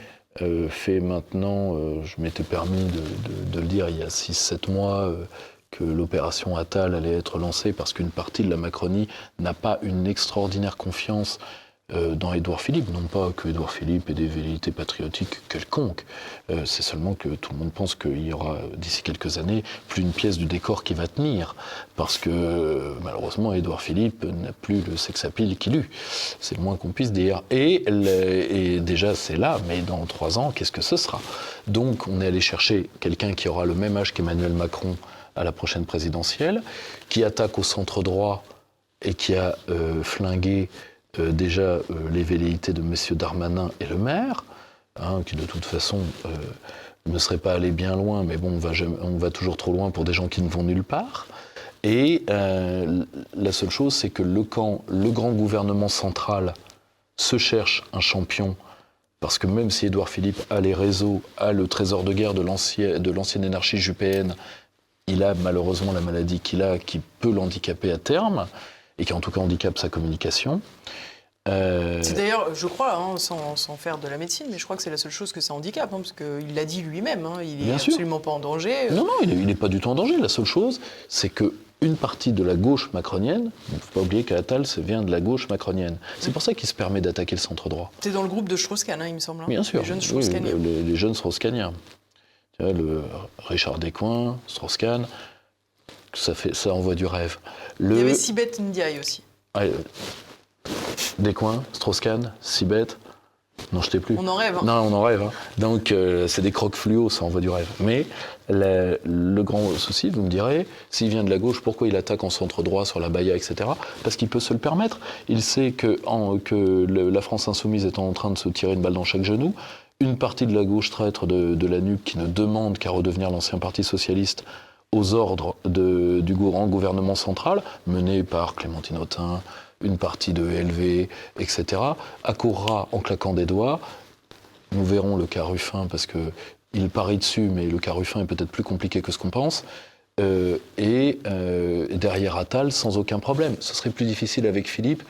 fait maintenant, je m'étais permis de, le dire il y a 6-7 mois, que l'opération Attal allait être lancée parce qu'une partie de la Macronie n'a pas une extraordinaire confiance euh, dans Édouard Philippe. Non pas que Édouard Philippe ait des velléités patriotiques quelconques, euh, c'est seulement que tout le monde pense qu'il y aura d'ici quelques années plus une pièce du décor qui va tenir, parce que malheureusement Édouard Philippe n'a plus le sex-appeal qu'il eut. C'est le moins qu'on puisse dire. Et, et déjà c'est là, mais dans trois ans, qu'est-ce que ce sera? Donc on est allé chercher quelqu'un qui aura le même âge qu'Emmanuel Macron à la prochaine présidentielle, qui attaque au centre droit et qui a euh, flingué euh, déjà euh, les velléités de messieurs Darmanin et Le Maire, hein, qui de toute façon ne seraient pas allés bien loin, mais bon, on va, toujours trop loin pour des gens qui ne vont nulle part. Et la seule chose, c'est que le camp, le grand gouvernement central, se cherche un champion parce que même si Édouard Philippe a les réseaux, a le trésor de guerre de l'ancienne énarchie jupéenne, il a malheureusement la maladie qu'il a qui peut l'handicaper à terme et qui en tout cas handicape sa communication. Euh, c'est d'ailleurs, je crois, hein, sans, faire de la médecine, mais je crois que c'est la seule chose que ça handicape, hein, parce qu'il l'a dit lui-même, hein, il n'est absolument pas en danger. Non, non, il n'est pas du tout en danger. La seule chose, c'est que une partie de la gauche macronienne, il ne faut pas oublier qu'Attal vient de la gauche macronienne. C'est pour ça qu'il se permet d'attaquer le centre droit. C'est dans le groupe de Strauss-Kahn, il me semble. Bien sûr, les jeunes strauss les, les, jeunes Strauss-Kahniens. Le Richard Descoings, Strauss-Kahn, ça, fait, ça envoie du rêve. Il y avait Sibeth Ndiaye aussi. Ah, euh, Descoings, Strauss-Kahn, Sibeth. Non, je t'ai plus. On en rêve. Hein. Non, on en rêve. Hein. Donc, euh, c'est des crocs fluo, ça envoie du rêve. Mais le, grand souci, vous me direz, s'il vient de la gauche, pourquoi il attaque en centre droit sur la Baïa, etc. Parce qu'il peut se le permettre. Il sait que, que la France insoumise est en train de se tirer une balle dans chaque genou. Une partie de la gauche traître de, la nuque qui ne demande qu'à redevenir l'ancien Parti socialiste aux ordres du grand gouvernement central, mené par Clémentine Autain, une partie de LV, etc., accourra en claquant des doigts. Nous verrons le cas Ruffin, parce qu'il parie dessus, mais le cas Ruffin est peut-être plus compliqué que ce qu'on pense. Euh, et euh, derrière Attal, sans aucun problème. Ce serait plus difficile avec Philippe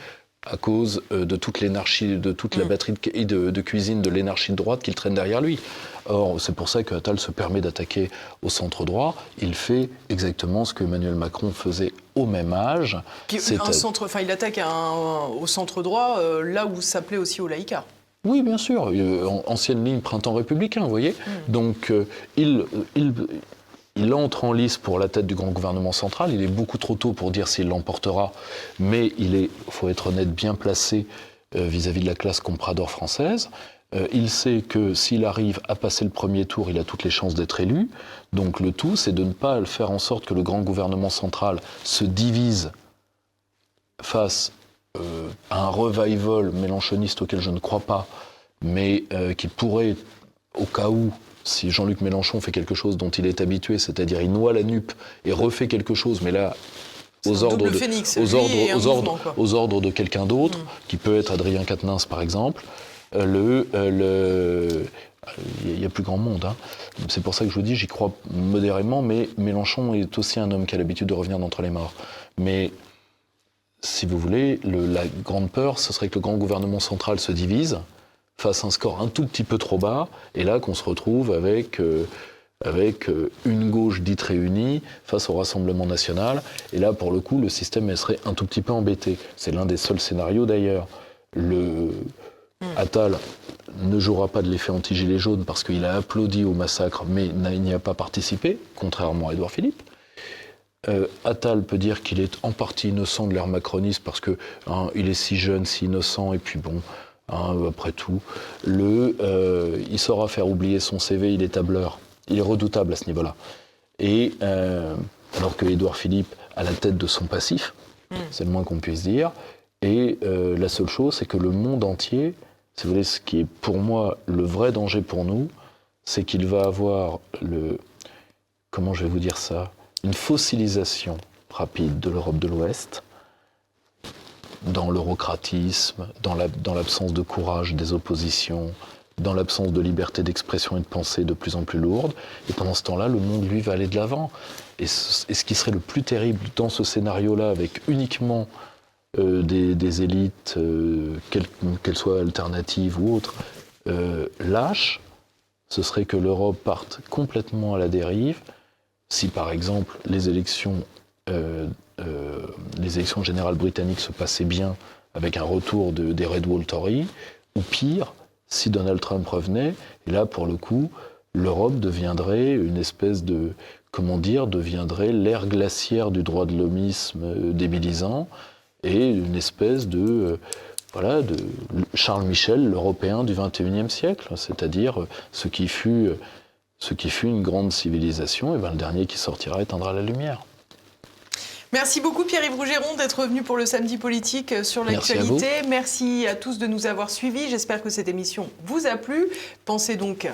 à cause euh, de toute l'énarchie, de toute la mm. batterie de, cuisine de l'énarchie de droite qu'il traîne derrière lui. Or, c'est pour ça que Attal se permet d'attaquer au centre droit. Il fait exactement ce que Emmanuel Macron faisait au même âge. un centre, enfin, il attaque au centre droit, euh, là où ça plaît aussi au laïcard. Oui, bien sûr. Euh, ancienne ligne printemps républicain, vous voyez. Mm. Donc, il, il il entre en lice pour la tête du grand gouvernement central. Il est beaucoup trop tôt pour dire s'il l'emportera, mais il est, faut être honnête, bien placé euh, vis-à-vis de la classe comprador française. Euh, il sait que s'il arrive à passer le premier tour, il a toutes les chances d'être élu. Donc le tout, c'est de ne pas faire en sorte que le grand gouvernement central se divise face euh, à un revival mélanchoniste auquel je ne crois pas, mais qui pourrait, au cas où, si Jean-Luc Mélenchon fait quelque chose dont il est habitué, c'est-à-dire il noie la nupe et refait quelque chose, mais là, aux ordres, de, aux, ordres, aux, ordres, aux ordres de quelqu'un d'autre, mm. qui peut être Adrien Quatennens par exemple, euh, le, euh, il y a plus grand monde. Hein. C'est pour ça que je vous dis, j'y crois modérément, mais Mélenchon est aussi un homme qui a l'habitude de revenir d'entre les morts. Mais si vous voulez, la grande peur, ce serait que le grand gouvernement central se divise, fasse un score un tout petit peu trop bas, et là qu'on se retrouve avec, euh, avec euh, une gauche dite réunie face au Rassemblement national. Et là, pour le coup, le système serait un tout petit peu embêté. C'est l'un des seuls scénarios d'ailleurs. Le Attal ne jouera pas de l'effet anti-gilet jaune parce qu'il a applaudi au massacre, mais n'y a pas participé, contrairement à Édouard Philippe. Euh, Attal peut dire qu'il est en partie innocent de l'ère macroniste parce que hein, est si jeune, si innocent, et puis bon, Hein, après tout. Le, euh, il saura faire oublier son CV, il est tableur. Il est redoutable à ce niveau-là. Et euh, alors que Édouard Philippe a la tête de son passif, hmm. c'est le moins qu'on puisse dire. Et euh, la seule chose, c'est que le monde entier, si vous voulez, ce qui est pour moi le vrai danger pour nous, c'est qu'il va avoir le, comment je vais vous dire ça, une fossilisation rapide de l'Europe de l'Ouest dans l'eurocratisme, dans l'absence de courage des oppositions, dans l'absence de liberté d'expression et de pensée de plus en plus lourde. Et pendant ce temps-là, le monde, lui, va aller de l'avant. Et, ce qui serait le plus terrible dans ce scénario-là, avec uniquement euh, des, élites, euh, qu'elles soient alternatives ou autres, euh, lâches, ce serait que l'Europe parte complètement à la dérive si, par exemple, les élections euh, les élections générales britanniques se passaient bien avec un retour des Red Wall Tories, ou pire, si Donald Trump revenait, et là pour le coup, l'Europe deviendrait une espèce de, comment dire, deviendrait l'ère glaciaire du droit de l'homisme euh, débilisant, et une espèce de, euh, voilà, de Charles Michel, l'Européen du XXIe siècle, c'est-à-dire ce qui fut, ce qui fut une grande civilisation, et bien le dernier qui sortira éteindra la lumière. Merci beaucoup Pierre-Yves Rougeron d'être venu pour le samedi politique sur l'actualité. Merci, à tous de nous avoir suivis. J'espère que cette émission vous a plu. Pensez donc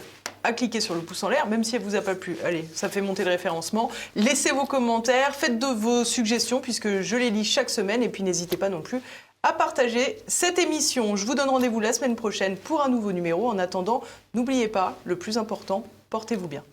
à cliquer sur le pouce en l'air, même si elle vous a pas plu. Allez, ça fait monter le référencement. Laissez vos commentaires, faites de vos suggestions puisque je les lis chaque semaine et puis n'hésitez pas non plus à partager cette émission. Je vous donne rendez-vous la semaine prochaine pour un nouveau numéro. En attendant, n'oubliez pas, le plus important, portez-vous bien.